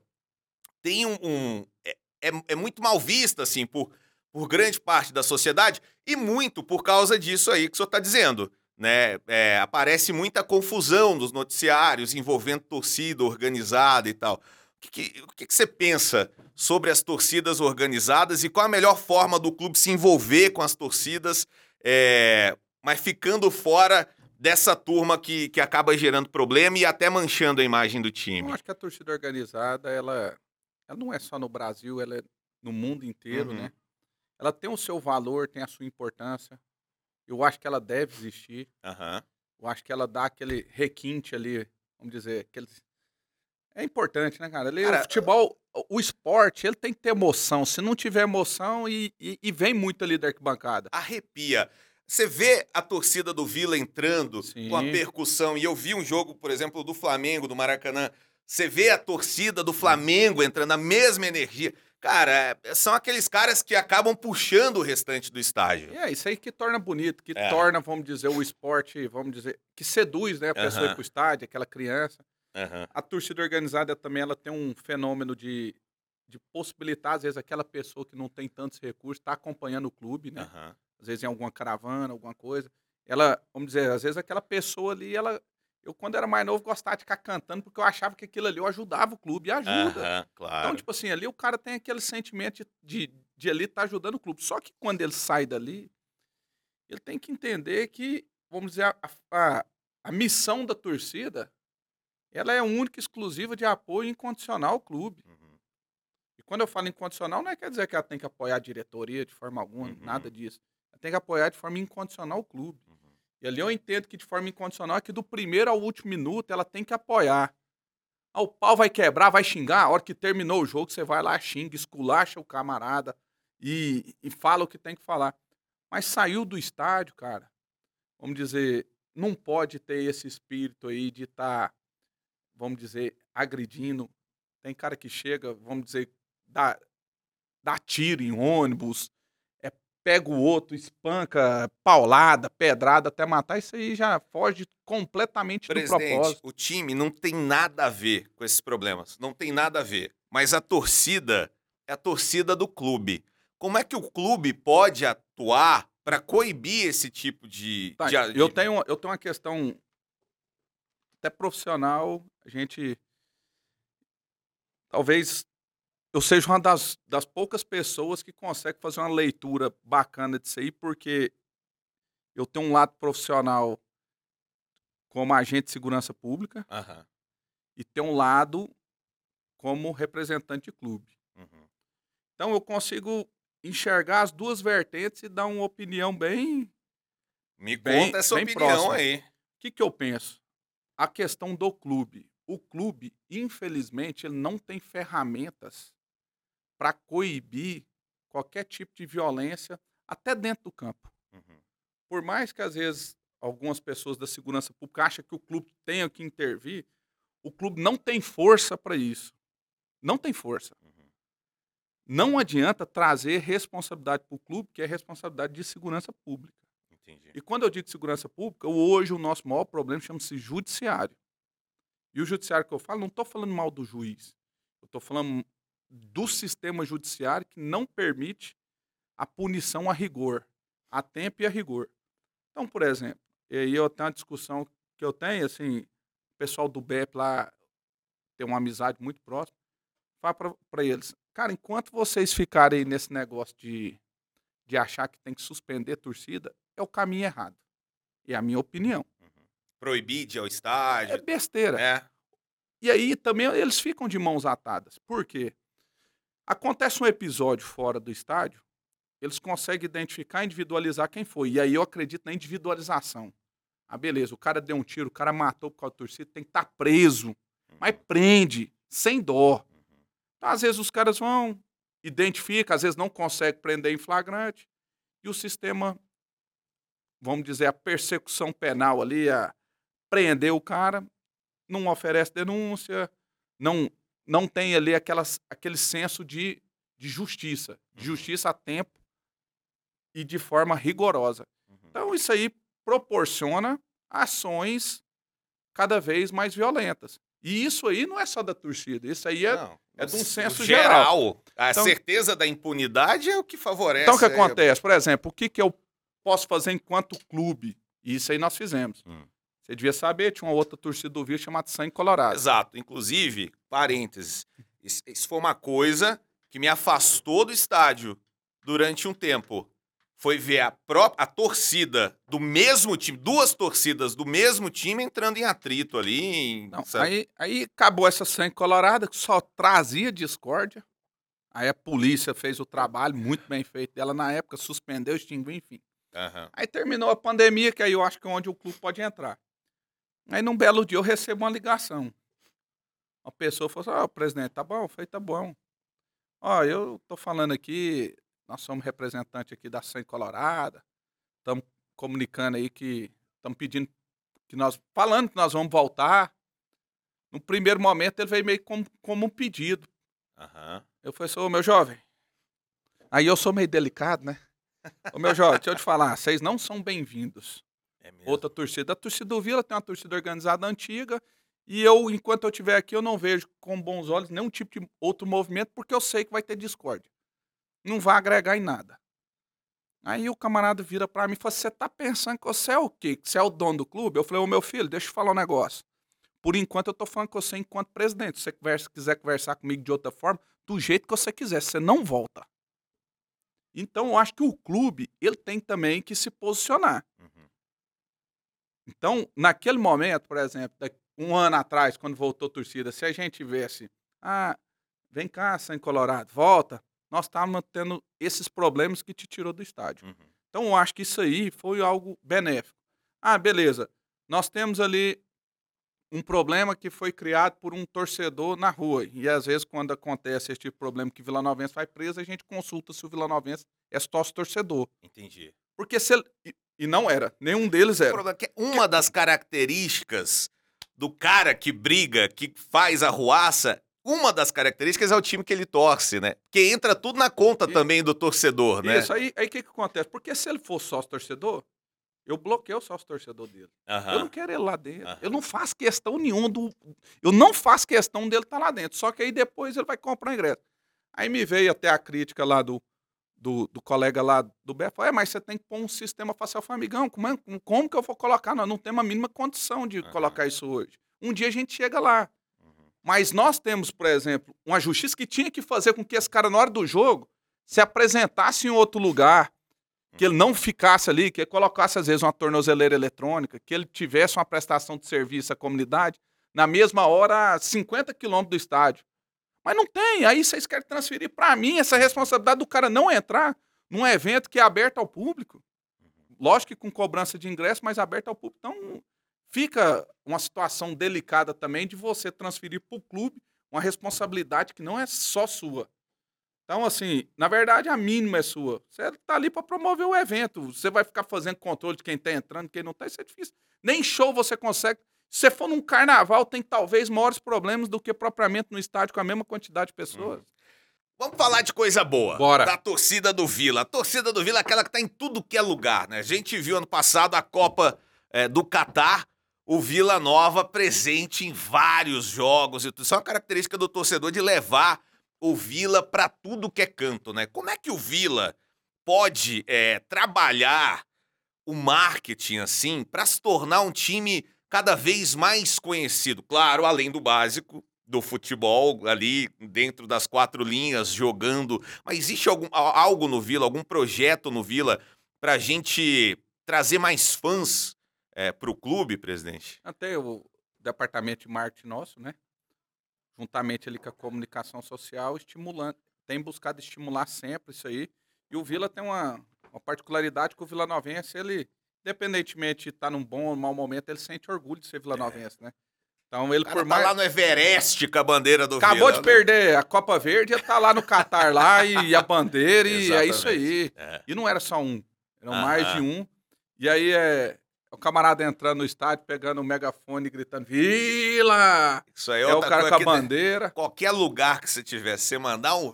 tem um. um- é, é- é muito mal vista, assim, por, por grande parte da sociedade e muito por causa disso aí que o senhor está dizendo. Né? É, aparece muita confusão nos noticiários envolvendo torcida organizada e tal. O que, que- o que que você pensa sobre as torcidas organizadas e qual a melhor forma do clube se envolver com as torcidas, é, mas ficando fora dessa turma que, que acaba gerando problema e até manchando a imagem do time? Eu acho que a torcida organizada, ela, ela não é só no Brasil, ela é no mundo inteiro, Uhum. né? Ela tem o seu valor, tem a sua importância. Eu acho que ela deve existir. Aham. Eu acho que ela dá aquele requinte ali, vamos dizer, aquele... É importante, né, cara? Ali, Cara, o futebol, o- o esporte, ele tem que ter emoção. Se não tiver emoção, e, e- e vem muito ali da arquibancada. arrepia. Você vê a torcida do Vila entrando Sim. com a percussão, e eu vi um jogo, por exemplo, do Flamengo, do Maracanã. Você vê a torcida do Flamengo entrando, a mesma energia. Cara, é- são aqueles caras que acabam puxando o restante do estádio. É isso aí que torna bonito, que É. torna, vamos dizer, o esporte, vamos dizer, que seduz, né, a pessoa Aham. ir pro estádio, aquela criança. Aham. A torcida organizada também, ela tem um fenômeno de, de possibilitar, às vezes, aquela pessoa que não tem tantos recursos, tá acompanhando o clube, né? aham. Às vezes em alguma caravana, alguma coisa. Ela, vamos dizer, às vezes aquela pessoa ali, ela, Eu, quando era mais novo, gostava de ficar cantando, porque eu achava que aquilo ali eu ajudava o clube, e ajuda. Aham, claro. Então, tipo assim, ali o cara tem aquele sentimento de, de, de ali estar ajudando o clube. Só que quando ele sai dali, ele tem que entender que, vamos dizer, a, a, a missão da torcida, ela é única e exclusiva de apoio incondicional ao clube. Uhum, E quando eu falo incondicional, não é quer dizer que ela tem que apoiar a diretoria de forma alguma, Uhum. nada disso. Ela tem que apoiar de forma incondicional o clube. E ali eu entendo que de forma incondicional é que do primeiro ao último minuto ela tem que apoiar. Ah, o pau vai quebrar, vai xingar. A hora que terminou o jogo, você vai lá, xinga, esculacha o camarada e, e fala o que tem que falar. Mas saiu do estádio, cara. Vamos dizer, não pode ter esse espírito aí de estar, vamos dizer, agredindo. Tem cara que chega, vamos dizer, dá, dá tiro em ônibus, pega o outro, espanca, paulada, pedrada até matar. Isso aí já foge completamente do Presidente, propósito. o time não tem nada a ver com esses problemas. Não tem nada a ver. Mas a torcida é a torcida do clube. Como é que o clube pode atuar para coibir esse tipo de. Tá, de- eu, tenho, eu tenho uma questão até profissional. A gente. Talvez eu seja uma das, das poucas pessoas que consegue fazer uma leitura bacana disso aí, porque eu tenho um lado profissional como agente de segurança pública Aham, e tenho um lado como representante de clube. uhum. Então eu consigo enxergar as duas vertentes e dar uma opinião bem Me Bem- conta essa bem opinião próximo. aí. O que, que eu penso? A questão do clube. O clube, infelizmente, ele não tem ferramentas para coibir qualquer tipo de violência, até dentro do campo. Uhum. Por mais que, às vezes, algumas pessoas da segurança pública achem que o clube tenha que intervir, o clube não tem força para isso. Não tem força. Uhum. Não adianta trazer responsabilidade para o clube, que é responsabilidade de segurança pública. Entendi. E quando eu digo segurança pública, hoje o nosso maior problema chama-se judiciário. E o judiciário que eu falo, não estou falando mal do juiz. Eu estou falando do sistema judiciário que não permite a punição a rigor, a tempo e a rigor. Então, por exemplo, e aí eu tenho uma discussão que eu tenho, assim, o pessoal do BEP lá tem uma amizade muito próxima, fala para eles, cara, enquanto vocês ficarem nesse negócio de, de achar que tem que suspender torcida, é o caminho errado. É a minha opinião. Proibir de ir ao É estádio. besteira. É. E aí também eles ficam de mãos atadas. Por quê? Acontece um episódio fora do estádio, eles conseguem identificar e individualizar quem foi. E aí eu acredito na individualização. Ah, beleza, o cara deu um tiro, o cara matou por causa da torcida, tem que estar preso. Mas prende, sem dó. Então, às vezes os caras vão, identificam, às vezes não conseguem prender em flagrante. E o sistema, vamos dizer, a persecução penal ali, a prender o cara, não oferece denúncia, não, não tem ali aquelas, aquele senso de, de justiça, de justiça a tempo e de forma rigorosa. Uhum. Então, isso aí proporciona ações cada vez mais violentas. E isso aí não é só da torcida, isso aí é. Não, é de um senso geral. A Então- certeza da impunidade é o que favorece. Então, o que acontece? Por exemplo, o que, que eu posso fazer enquanto clube? Isso aí nós fizemos. Hum. Você devia saber, tinha uma outra torcida do Rio chamada Sangue Colorado. Exato. Inclusive, parênteses, isso, isso foi uma coisa que me afastou do estádio durante um tempo. Foi ver a própria a torcida do mesmo time, duas torcidas do mesmo time entrando em atrito ali. em- Não, aí, aí acabou essa sangue colorada que só trazia discórdia. Aí a polícia fez o trabalho muito bem feito dela na época, suspendeu, extinguiu, enfim. Aham. Aí terminou a pandemia, que aí eu acho que é onde o clube pode entrar. Aí num belo dia eu recebo uma ligação. Uma pessoa falou assim, ó, presidente, tá bom? Eu falei, tá bom. Ó, eu tô falando aqui, nós somos representante aqui da Sangue Colorada, estamos comunicando aí que estamos pedindo que nós, falando que nós vamos voltar. No primeiro momento ele veio meio como, como um pedido. Aham. Eu falei assim, ô meu jovem. Aí eu sou meio delicado, né? Ô meu jovem, deixa eu te falar, vocês não são bem-vindos. É. Outra torcida. A torcida do Vila tem uma torcida organizada antiga. E eu, enquanto eu estiver aqui, eu não vejo com bons olhos nenhum tipo de outro movimento, porque eu sei que vai ter discórdia. Não vai agregar em nada. Aí o camarada vira pra mim e fala: Você tá pensando que você é o quê? Que você é o dono do clube? Eu falei: Ô meu filho, deixa eu falar um negócio. Por enquanto eu tô falando com você enquanto presidente. Se você quiser conversar comigo de outra forma, do jeito que você quiser, você não volta. Então eu acho que o clube ele tem também que se posicionar. Então, naquele momento, por exemplo, um ano atrás, quando voltou a torcida, se a gente tivesse, ah, vem cá, São Colorado, volta, nós estávamos tendo esses problemas que te tirou do estádio. Uhum. Então, eu acho que isso aí foi algo benéfico. Ah, beleza. Nós temos ali um problema que foi criado por um torcedor na rua. E às vezes, quando acontece esse tipo de problema que o Vila Novense vai preso, a gente consulta se o Vila Novense é sócio torcedor. Entendi. Porque se ele. E, não era. Nenhum deles era. é que uma das características do cara que briga, que faz a ruaça, uma das características é o time que ele torce, né? Que entra tudo na conta E- também do torcedor, né? Isso, aí o que, que acontece? Porque se ele for sócio torcedor, eu bloqueio o sócio torcedor dele. Aham. Eu não quero ele lá dentro. Aham. Eu não faço questão nenhuma do. Eu não faço questão dele estar lá dentro. Só que aí depois ele vai comprar o ingresso. Aí me veio até a crítica lá do, do, do colega lá do BF. É, mas você tem que pôr um sistema facial famigão. Como, é- como que eu vou colocar? Nós não temos a mínima condição de Aham. colocar isso hoje. Um dia a gente chega lá. Uhum. Mas nós temos, por exemplo, uma justiça que tinha que fazer com que esse cara, na hora do jogo, se apresentasse em outro lugar, que ele não ficasse ali, que ele colocasse, às vezes, uma tornozeleira eletrônica, que ele tivesse uma prestação de serviço à comunidade, na mesma hora, a 50 quilômetros do estádio. Mas não tem. Aí vocês querem transferir para mim essa responsabilidade do cara não entrar num evento que é aberto ao público. Lógico que com cobrança de ingresso, mas aberto ao público. Então, fica uma situação delicada também de você transferir para o clube uma responsabilidade que não é só sua. Então, assim, na verdade, a mínima é sua. Você está ali para promover o evento. Você vai ficar fazendo controle de quem está entrando, quem não está. Isso é difícil. Nem show você consegue. Se você for num carnaval, tem talvez maiores problemas do que propriamente no estádio com a mesma quantidade de pessoas. Vamos falar de coisa boa. Bora. Da torcida do Vila. A torcida do Vila é aquela que tá em tudo que é lugar, né? A gente viu ano passado a Copa eh, do Catar, o Vila Nova presente em vários jogos. e. Isso é uma característica do torcedor de levar o Vila pra tudo que é canto, né? Como é que o Vila pode eh, trabalhar o marketing assim pra se tornar um time cada vez mais conhecido? Claro, além do básico, do futebol ali dentro das quatro linhas jogando. Mas existe algum, a- algo no Vila, algum projeto no Vila pra gente trazer mais fãs é, pro clube, presidente? Até o departamento de marketing nosso, né? Juntamente ali com a comunicação social, estimulando, tem buscado estimular sempre isso aí. E o Vila tem uma, uma particularidade que o Vila Novense, ele, independentemente de estar num bom ou mau momento, ele sente orgulho de ser Vila Novense, né? Então ele, por tá mais. lá no Everest com a bandeira do Acabou Vila. de né? perder a Copa Verde, tá lá no Catar lá e a bandeira, e é isso aí. É. E não era só um, eram mais de um. E aí é o camarada entrando no estádio, pegando o megafone e gritando: Vila! Isso aí é, É o cara com a bandeira. qualquer lugar que você tiver, você mandar um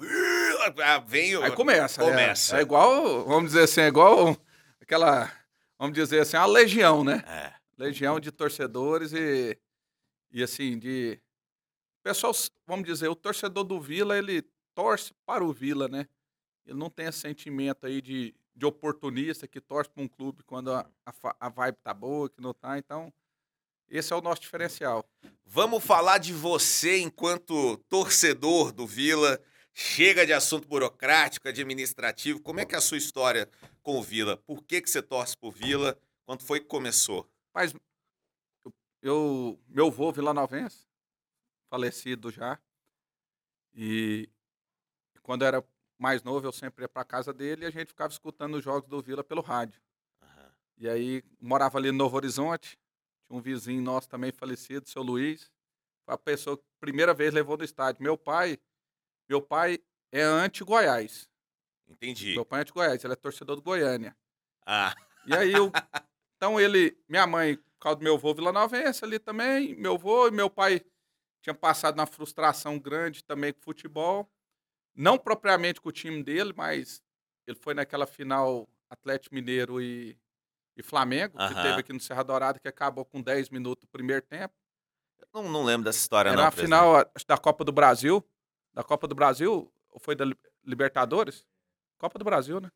vem o Aí começa. é. Começa. É, igual, vamos dizer assim, é igual aquela, vamos dizer assim, uma legião, né? É. Legião de torcedores e, e assim, de. Pessoal, vamos dizer, o torcedor do Vila, ele torce para o Vila, né? Ele não tem esse sentimento aí de, de oportunista que torce para um clube quando a, a, fa- a vibe tá boa, que não tá. Então, esse é o nosso diferencial. Vamos falar de você enquanto torcedor do Vila. Chega de assunto burocrático, administrativo. Como é que é a sua história com o Vila? Por que, que você torce pro Vila? Quando foi que começou? Mas eu, eu- meu avô vilanovense, falecido já, e quando eu era mais novo eu sempre ia para casa dele e a gente ficava escutando os jogos do Vila pelo rádio. E aí morava ali no Novo Horizonte, tinha um vizinho nosso também falecido, seu Luiz, foi a pessoa que primeira vez levou no estádio. Meu pai, meu pai é anti-Goiás. Entendi. Meu pai é anti-Goiás, ele é torcedor do Goiânia. Ah, E aí eu. Então ele. Minha mãe, por causa do meu avô vilanovense ali também, meu avô e meu pai tinha passado uma frustração grande também com o futebol. Não propriamente com o time dele, mas ele foi naquela final Atlético Mineiro e, e Flamengo, que teve aqui no Serra Dourada, que acabou com 10 minutos do primeiro tempo. não, não lembro dessa história, Era não. a presidente. final acho, da Copa do Brasil. Da Copa do Brasil, ou foi da Li- Libertadores? Copa do Brasil, né?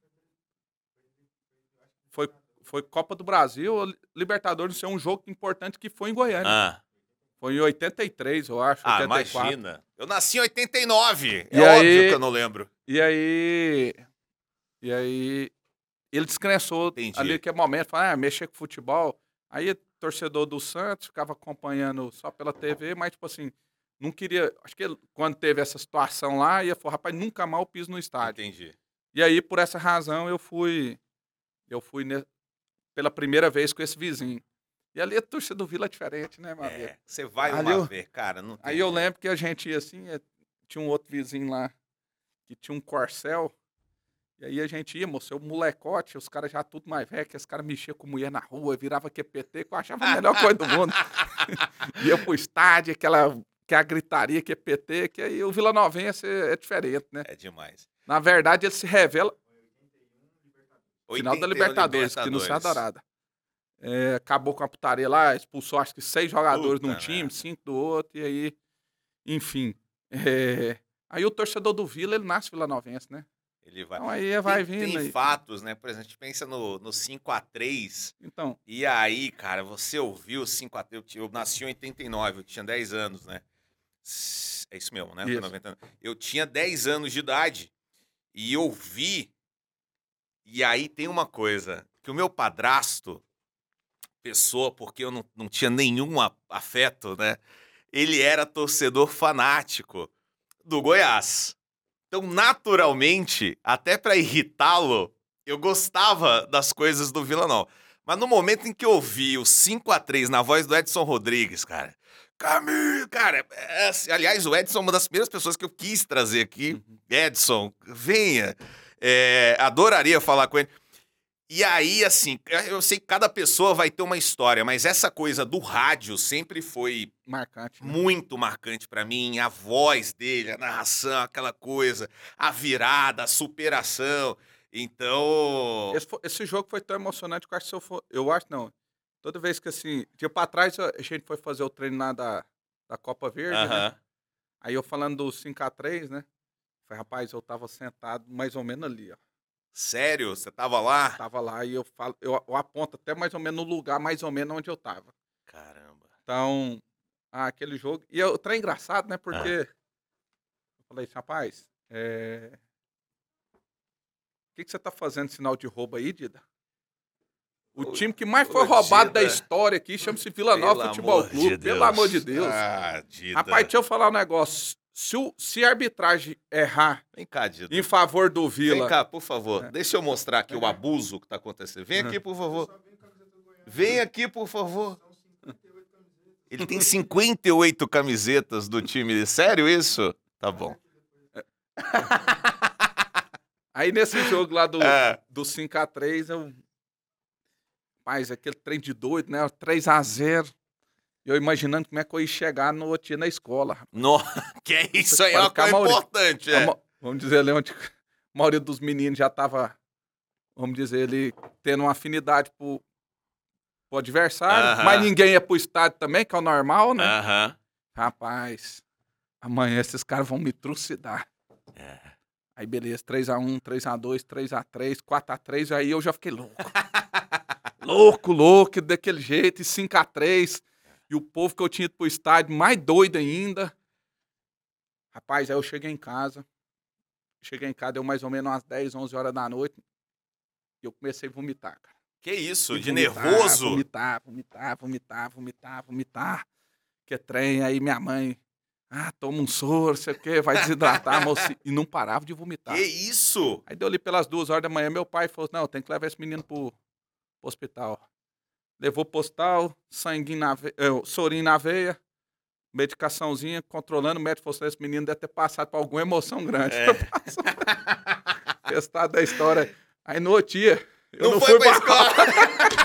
foi, foi Copa do Brasil, Libertadores, isso é um jogo importante que foi em Goiânia. Ah, Foi em 83, eu acho, ah 84. imagina. Eu nasci em 89. E é aí- óbvio que eu não lembro. E aí. E aí. Ele descrensou Entendi. ali que é momento, fala, ah, mexer com futebol. Aí, torcedor do Santos, ficava acompanhando só pela TV, mas, tipo assim, não queria. Acho que ele, quando teve essa situação lá, ia falar, rapaz, nunca mais eu piso no estádio. Entendi. E aí, por essa razão, eu fui. Eu fui ne- pela primeira vez com esse vizinho. E ali a torcida do Vila é diferente, né, Maria? É, você vai Ali uma eu- vez, cara. Não Aí eu jeito. lembro que a gente ia assim, eh, tinha um outro vizinho lá que tinha um corcel. E aí a gente ia, moço, eu molecote, os caras já tudo mais velho, que os caras mexiam com mulher na rua, virava QPT, que eu achava a melhor coisa do mundo. ia pro estádio, aquela que é a gritaria QPT, que aí o Vila Novense é diferente, né? É demais. Na verdade, ele se revela final 81 da Libertadores, que no Serra. Dourada. É, acabou com a putaria lá, expulsou acho que seis jogadores num Puta time, merda. cinco do outro, e aí, enfim. é, aí o torcedor do Vila, ele nasce vilanovense, né? Ele vai. Então aí vai tem, vindo. tem aí. fatos, né? Por exemplo, a gente pensa no, no 5x3. Então, E aí, cara, você ouviu o 5x3. Eu, eu nasci em 89, eu tinha 10 anos, né? É isso mesmo, né? Isso. 90 anos. Eu tinha 10 anos de idade. E eu vi. E aí tem uma coisa: que o meu padrasto, pessoa, porque eu não, não tinha nenhum afeto, né? Ele era torcedor fanático do Goiás. Então, naturalmente, até pra irritá-lo, eu gostava das coisas do Vila Nova. Mas no momento em que eu vi o 5 a 3 na voz do Edson Rodrigues, cara. Camilo, cara, é assim, aliás, o Edson é uma das primeiras pessoas que eu quis trazer aqui. Uhum. Edson, venha. É, adoraria falar com ele. E aí, assim, eu sei que cada pessoa vai ter uma história, mas essa coisa do rádio sempre foi marcante. né? muito marcante pra mim, a voz dele, a narração, aquela coisa, a virada, a superação. Então, Esse, esse jogo foi tão emocionante que eu acho que se eu for. Eu acho não. Toda vez que assim. Dia pra trás a gente foi fazer o treino lá da, da Copa Verde, né? aham, Aí eu falando do 5x3, né? Falei, rapaz, eu tava sentado mais ou menos ali, ó. sério, você tava lá? Tava lá e eu falo, eu, eu aponto até mais ou menos no lugar, mais ou menos onde eu tava. Caramba. Então, ah, aquele jogo. E o trem engraçado, né? Porque eu falei assim, rapaz, é... o que, que você tá fazendo sinal de roubo aí, Dida? O time que mais foi roubado da história aqui chama-se Vila Nova Pelo Futebol Clube. de Pelo amor de Deus. Ah, Dida. Rapaz, deixa eu falar um negócio. Se, o- se a arbitragem errar Vem cá, Dida. em favor do Vila. Vem cá, por favor. É. Deixa eu mostrar aqui o Uhum. abuso que tá acontecendo. Vem Uhum. aqui, por favor. Vem aqui, por favor. Ele tem 58 camisetas do time. Sério isso? Tá bom. Aí nesse jogo lá do, É. do 5x3, eu. Mas aquele trem de doido, né? 3x0. Eu imaginando como é que eu ia chegar no outro dia na escola. rapaz. No... Que é isso aí, é uma coisa Maurício. importante. A É. Vamos dizer ali onde a maioria dos meninos já tava, vamos dizer, ele tendo uma afinidade pro, pro adversário. Aham. Mas ninguém ia pro estádio também, que é o normal, né? Aham. Rapaz, amanhã esses caras vão me trucidar. É. Aí beleza, 3x1, 3x2, 3x3, 4x3, aí eu já fiquei louco. louco, louco, daquele jeito, e 5x3. E o povo que eu tinha ido pro estádio, mais doido ainda. Rapaz, aí eu cheguei em casa. Cheguei em casa, deu mais ou menos umas 10, 11 horas da noite. E eu comecei a vomitar, cara. Que isso, E de vomitar, nervoso. Vomitar, vomitar, vomitar, vomitar, vomitar. Que trem, aí minha mãe. Ah, toma um soro, sei o quê, vai desidratar, moço. E não parava de vomitar. Que isso? Aí deu ali pelas duas horas da manhã, meu pai falou: não, tem que levar esse menino pro, pro hospital. Levou pro hospital, sanguinho na veia, sorinho na veia, medicaçãozinha, controlando. O médico falou assim: esse menino deve ter passado por alguma emoção grande. É. Testado da história. Aí no outro dia, eu Não, não, foi fui pra escola.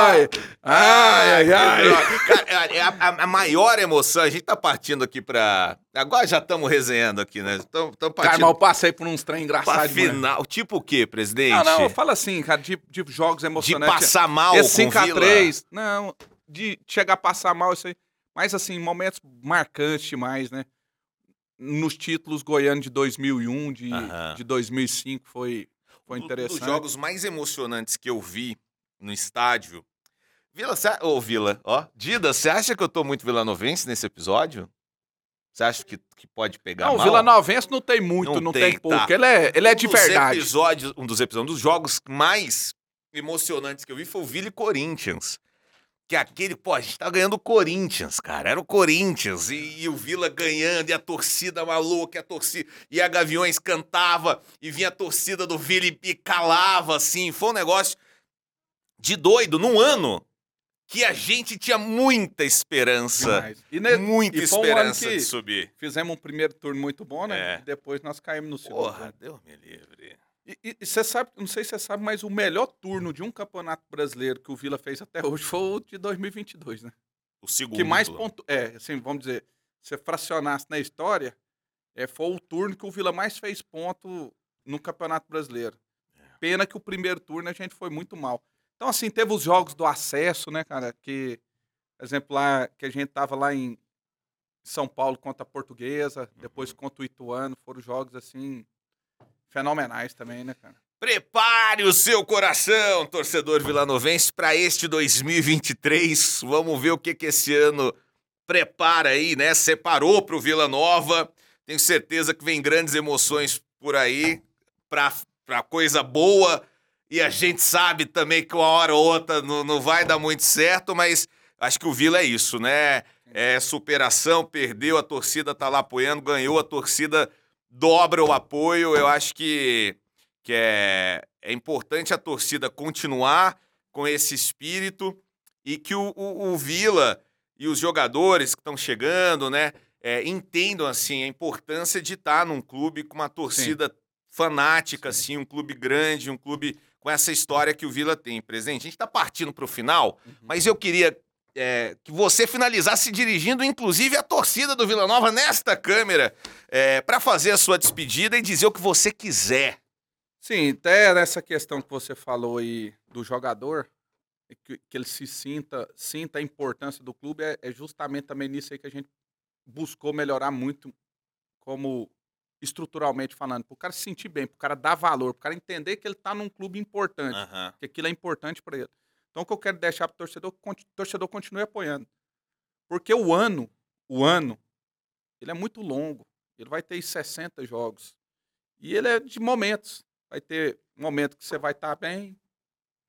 Ai, ai, ai, ai. Cara, é a, a- a maior emoção, a gente tá partindo aqui pra. Agora já estamos resenhando aqui, né? Estamos Cara, partindo mas eu passei por uns trem engraçados. final. Tipo o quê, presidente? Não, não, fala assim, cara, de, de jogos de emocionantes. passar mal Esse com o Vila. 5x3, não, de chegar a passar mal, isso aí. Mas, assim, momentos marcantes demais, né? Nos títulos goianos de 2001, de, Aham. de 2005, foi, foi Um interessante. dos jogos mais emocionantes que eu vi no estádio. Vila, cê, ô Vila, ó, Dida, você acha que eu tô muito vilanovense nesse episódio? Você acha que, que pode pegar Não, o mal? Vila Novense não tem muito, Não não, tem, tem, pouco. tá. Ele é, ele é de um verdade. Episódios, um dos episódios, um dos jogos mais emocionantes que eu vi foi o Vila e Corinthians. Que é aquele, pô, a gente tá ganhando o Corinthians, cara. Era o Corinthians. E, e o Vila ganhando, e a torcida maluca, e a torcida. E a Gaviões cantava, e vinha a torcida do Vila e, e calava, assim. Foi um negócio de doido, num ano que a gente tinha muita esperança. Demais. E, ne- Muita e um esperança que de subir. fizemos um primeiro turno muito bom, né? É. E depois nós caímos no segundo. Porra, turno. Deus me livre. E você sabe, não sei se você sabe, mas o melhor turno de um campeonato brasileiro que o Vila fez até hoje foi o de 2022, né? O segundo. que mais ponto é, assim, vamos dizer, se você fracionasse na história, é, foi o turno que o Vila mais fez ponto no Campeonato Brasileiro. É. Pena que o primeiro turno a gente foi muito mal. Então, assim, teve os jogos do acesso, né, cara? Que, por exemplo, lá que a gente tava lá em São Paulo contra a Portuguesa, Uhum. depois contra o Ituano, foram jogos, assim, fenomenais também, né, cara? Prepare o seu coração, torcedor vilanovense, para este 2023. Vamos ver o que, que esse ano prepara aí, né? Separou para o Vila Nova. Tenho certeza que vem grandes emoções por aí, para coisa boa. E a gente sabe também que uma hora ou outra não, não vai dar muito certo, mas acho que o Vila é isso, né? É superação, perdeu, a torcida tá lá apoiando, ganhou, a torcida dobra o apoio. Eu acho que que é, é importante a torcida continuar com esse espírito e que o, o- o Vila e os jogadores que estão chegando, né, é, entendam assim a importância de estar num clube com uma torcida fanática, assim, um clube grande, um clube com essa história que o Vila tem presente. A gente está partindo para o final, mas eu queria é, que você finalizasse dirigindo, inclusive, a torcida do Vila Nova nesta câmera, para fazer a sua despedida e dizer o que você quiser. Sim, até nessa questão que você falou aí do jogador, é que, que ele se sinta, sinta a importância do clube, é, é justamente também nisso aí que a gente buscou melhorar muito, como estruturalmente falando, para o cara se sentir bem, para o cara dar valor, para o cara entender que ele está num clube importante, Aham. que aquilo é importante para ele. Então, o que eu quero deixar para o torcedor, que o torcedor continue apoiando. Porque o ano, o ano, ele é muito longo. Ele vai ter 60 jogos. E ele é de momentos. Vai ter momento que você vai estar bem,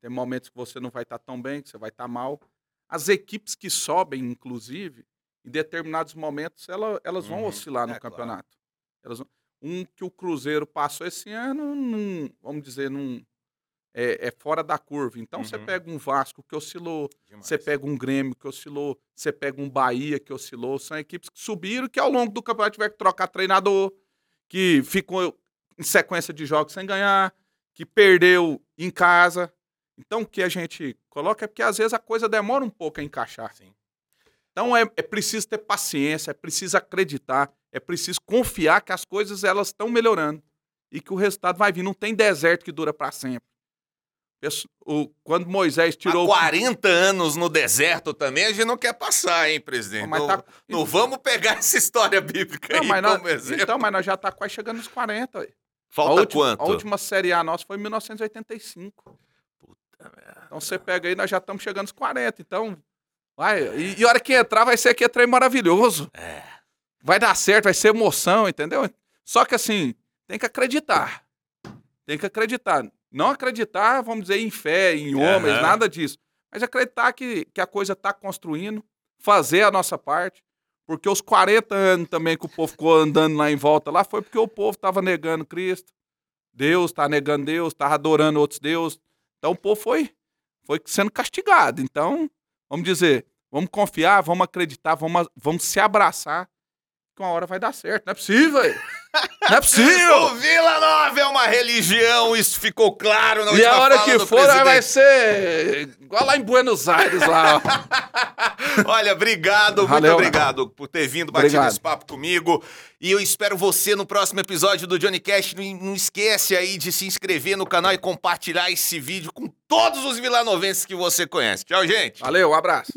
tem momentos que você não vai estar tão bem, que você vai estar mal. As equipes que sobem, inclusive, em determinados momentos, ela- elas vão Uhum. oscilar no É, claro. campeonato. Elas vão- um que o Cruzeiro passou esse ano, num, vamos dizer, num, é, é fora da curva. Então, você Uhum. pega um Vasco que oscilou, Demais. você pega um Grêmio que oscilou, você pega um Bahia que oscilou. São equipes que subiram que ao longo do campeonato tiver que trocar treinador, que ficou em sequência de jogos sem ganhar, que perdeu em casa. Então o que a gente coloca é porque às vezes a coisa demora um pouco a encaixar. Sim. Então é, é preciso ter paciência, é preciso acreditar, é preciso confiar que as coisas elas estão melhorando e que o resultado vai vir. Não tem deserto que dura para sempre. O- quando Moisés tirou Há 40 anos no deserto também, a gente não quer passar, hein, presidente? Não, tá- não vamos pegar essa história bíblica Não, aí mas nós- como exemplo. então, mas nós já tá quase chegando nos 40. ué. Falta a última, quanto? A última Série A nossa foi em 1985. Então você pega aí, nós já estamos chegando nos 40. Então, vai. E, e a hora que entrar, vai ser aqui trem maravilhoso. É. Vai dar certo, vai ser emoção, entendeu? Só que assim, tem que acreditar. Tem que acreditar. Não acreditar, vamos dizer, em fé, em homens, Aham. nada disso. Mas acreditar que, que a coisa está construindo, fazer a nossa parte. Porque os 40 anos também que o povo ficou andando lá em volta lá foi porque o povo estava negando Cristo. Deus está negando Deus, estava adorando outros deuses. Então o povo foi, foi sendo castigado. Então, vamos dizer, vamos confiar, vamos acreditar, vamos, vamos se abraçar, que uma hora vai dar certo. Não é possível! velho. Não é possível! O Vila Nova é uma religião, isso ficou claro na E a hora que for, vai ser igual lá em Buenos Aires lá. Olha, obrigado, muito Valeu. obrigado por ter vindo, batido Obrigado. esse papo comigo. E eu espero você no próximo episódio do Johnny Cash. Não, não esquece aí de se inscrever no canal e compartilhar esse vídeo com todos os vilanovenses que você conhece. Tchau, gente! Valeu, um abraço.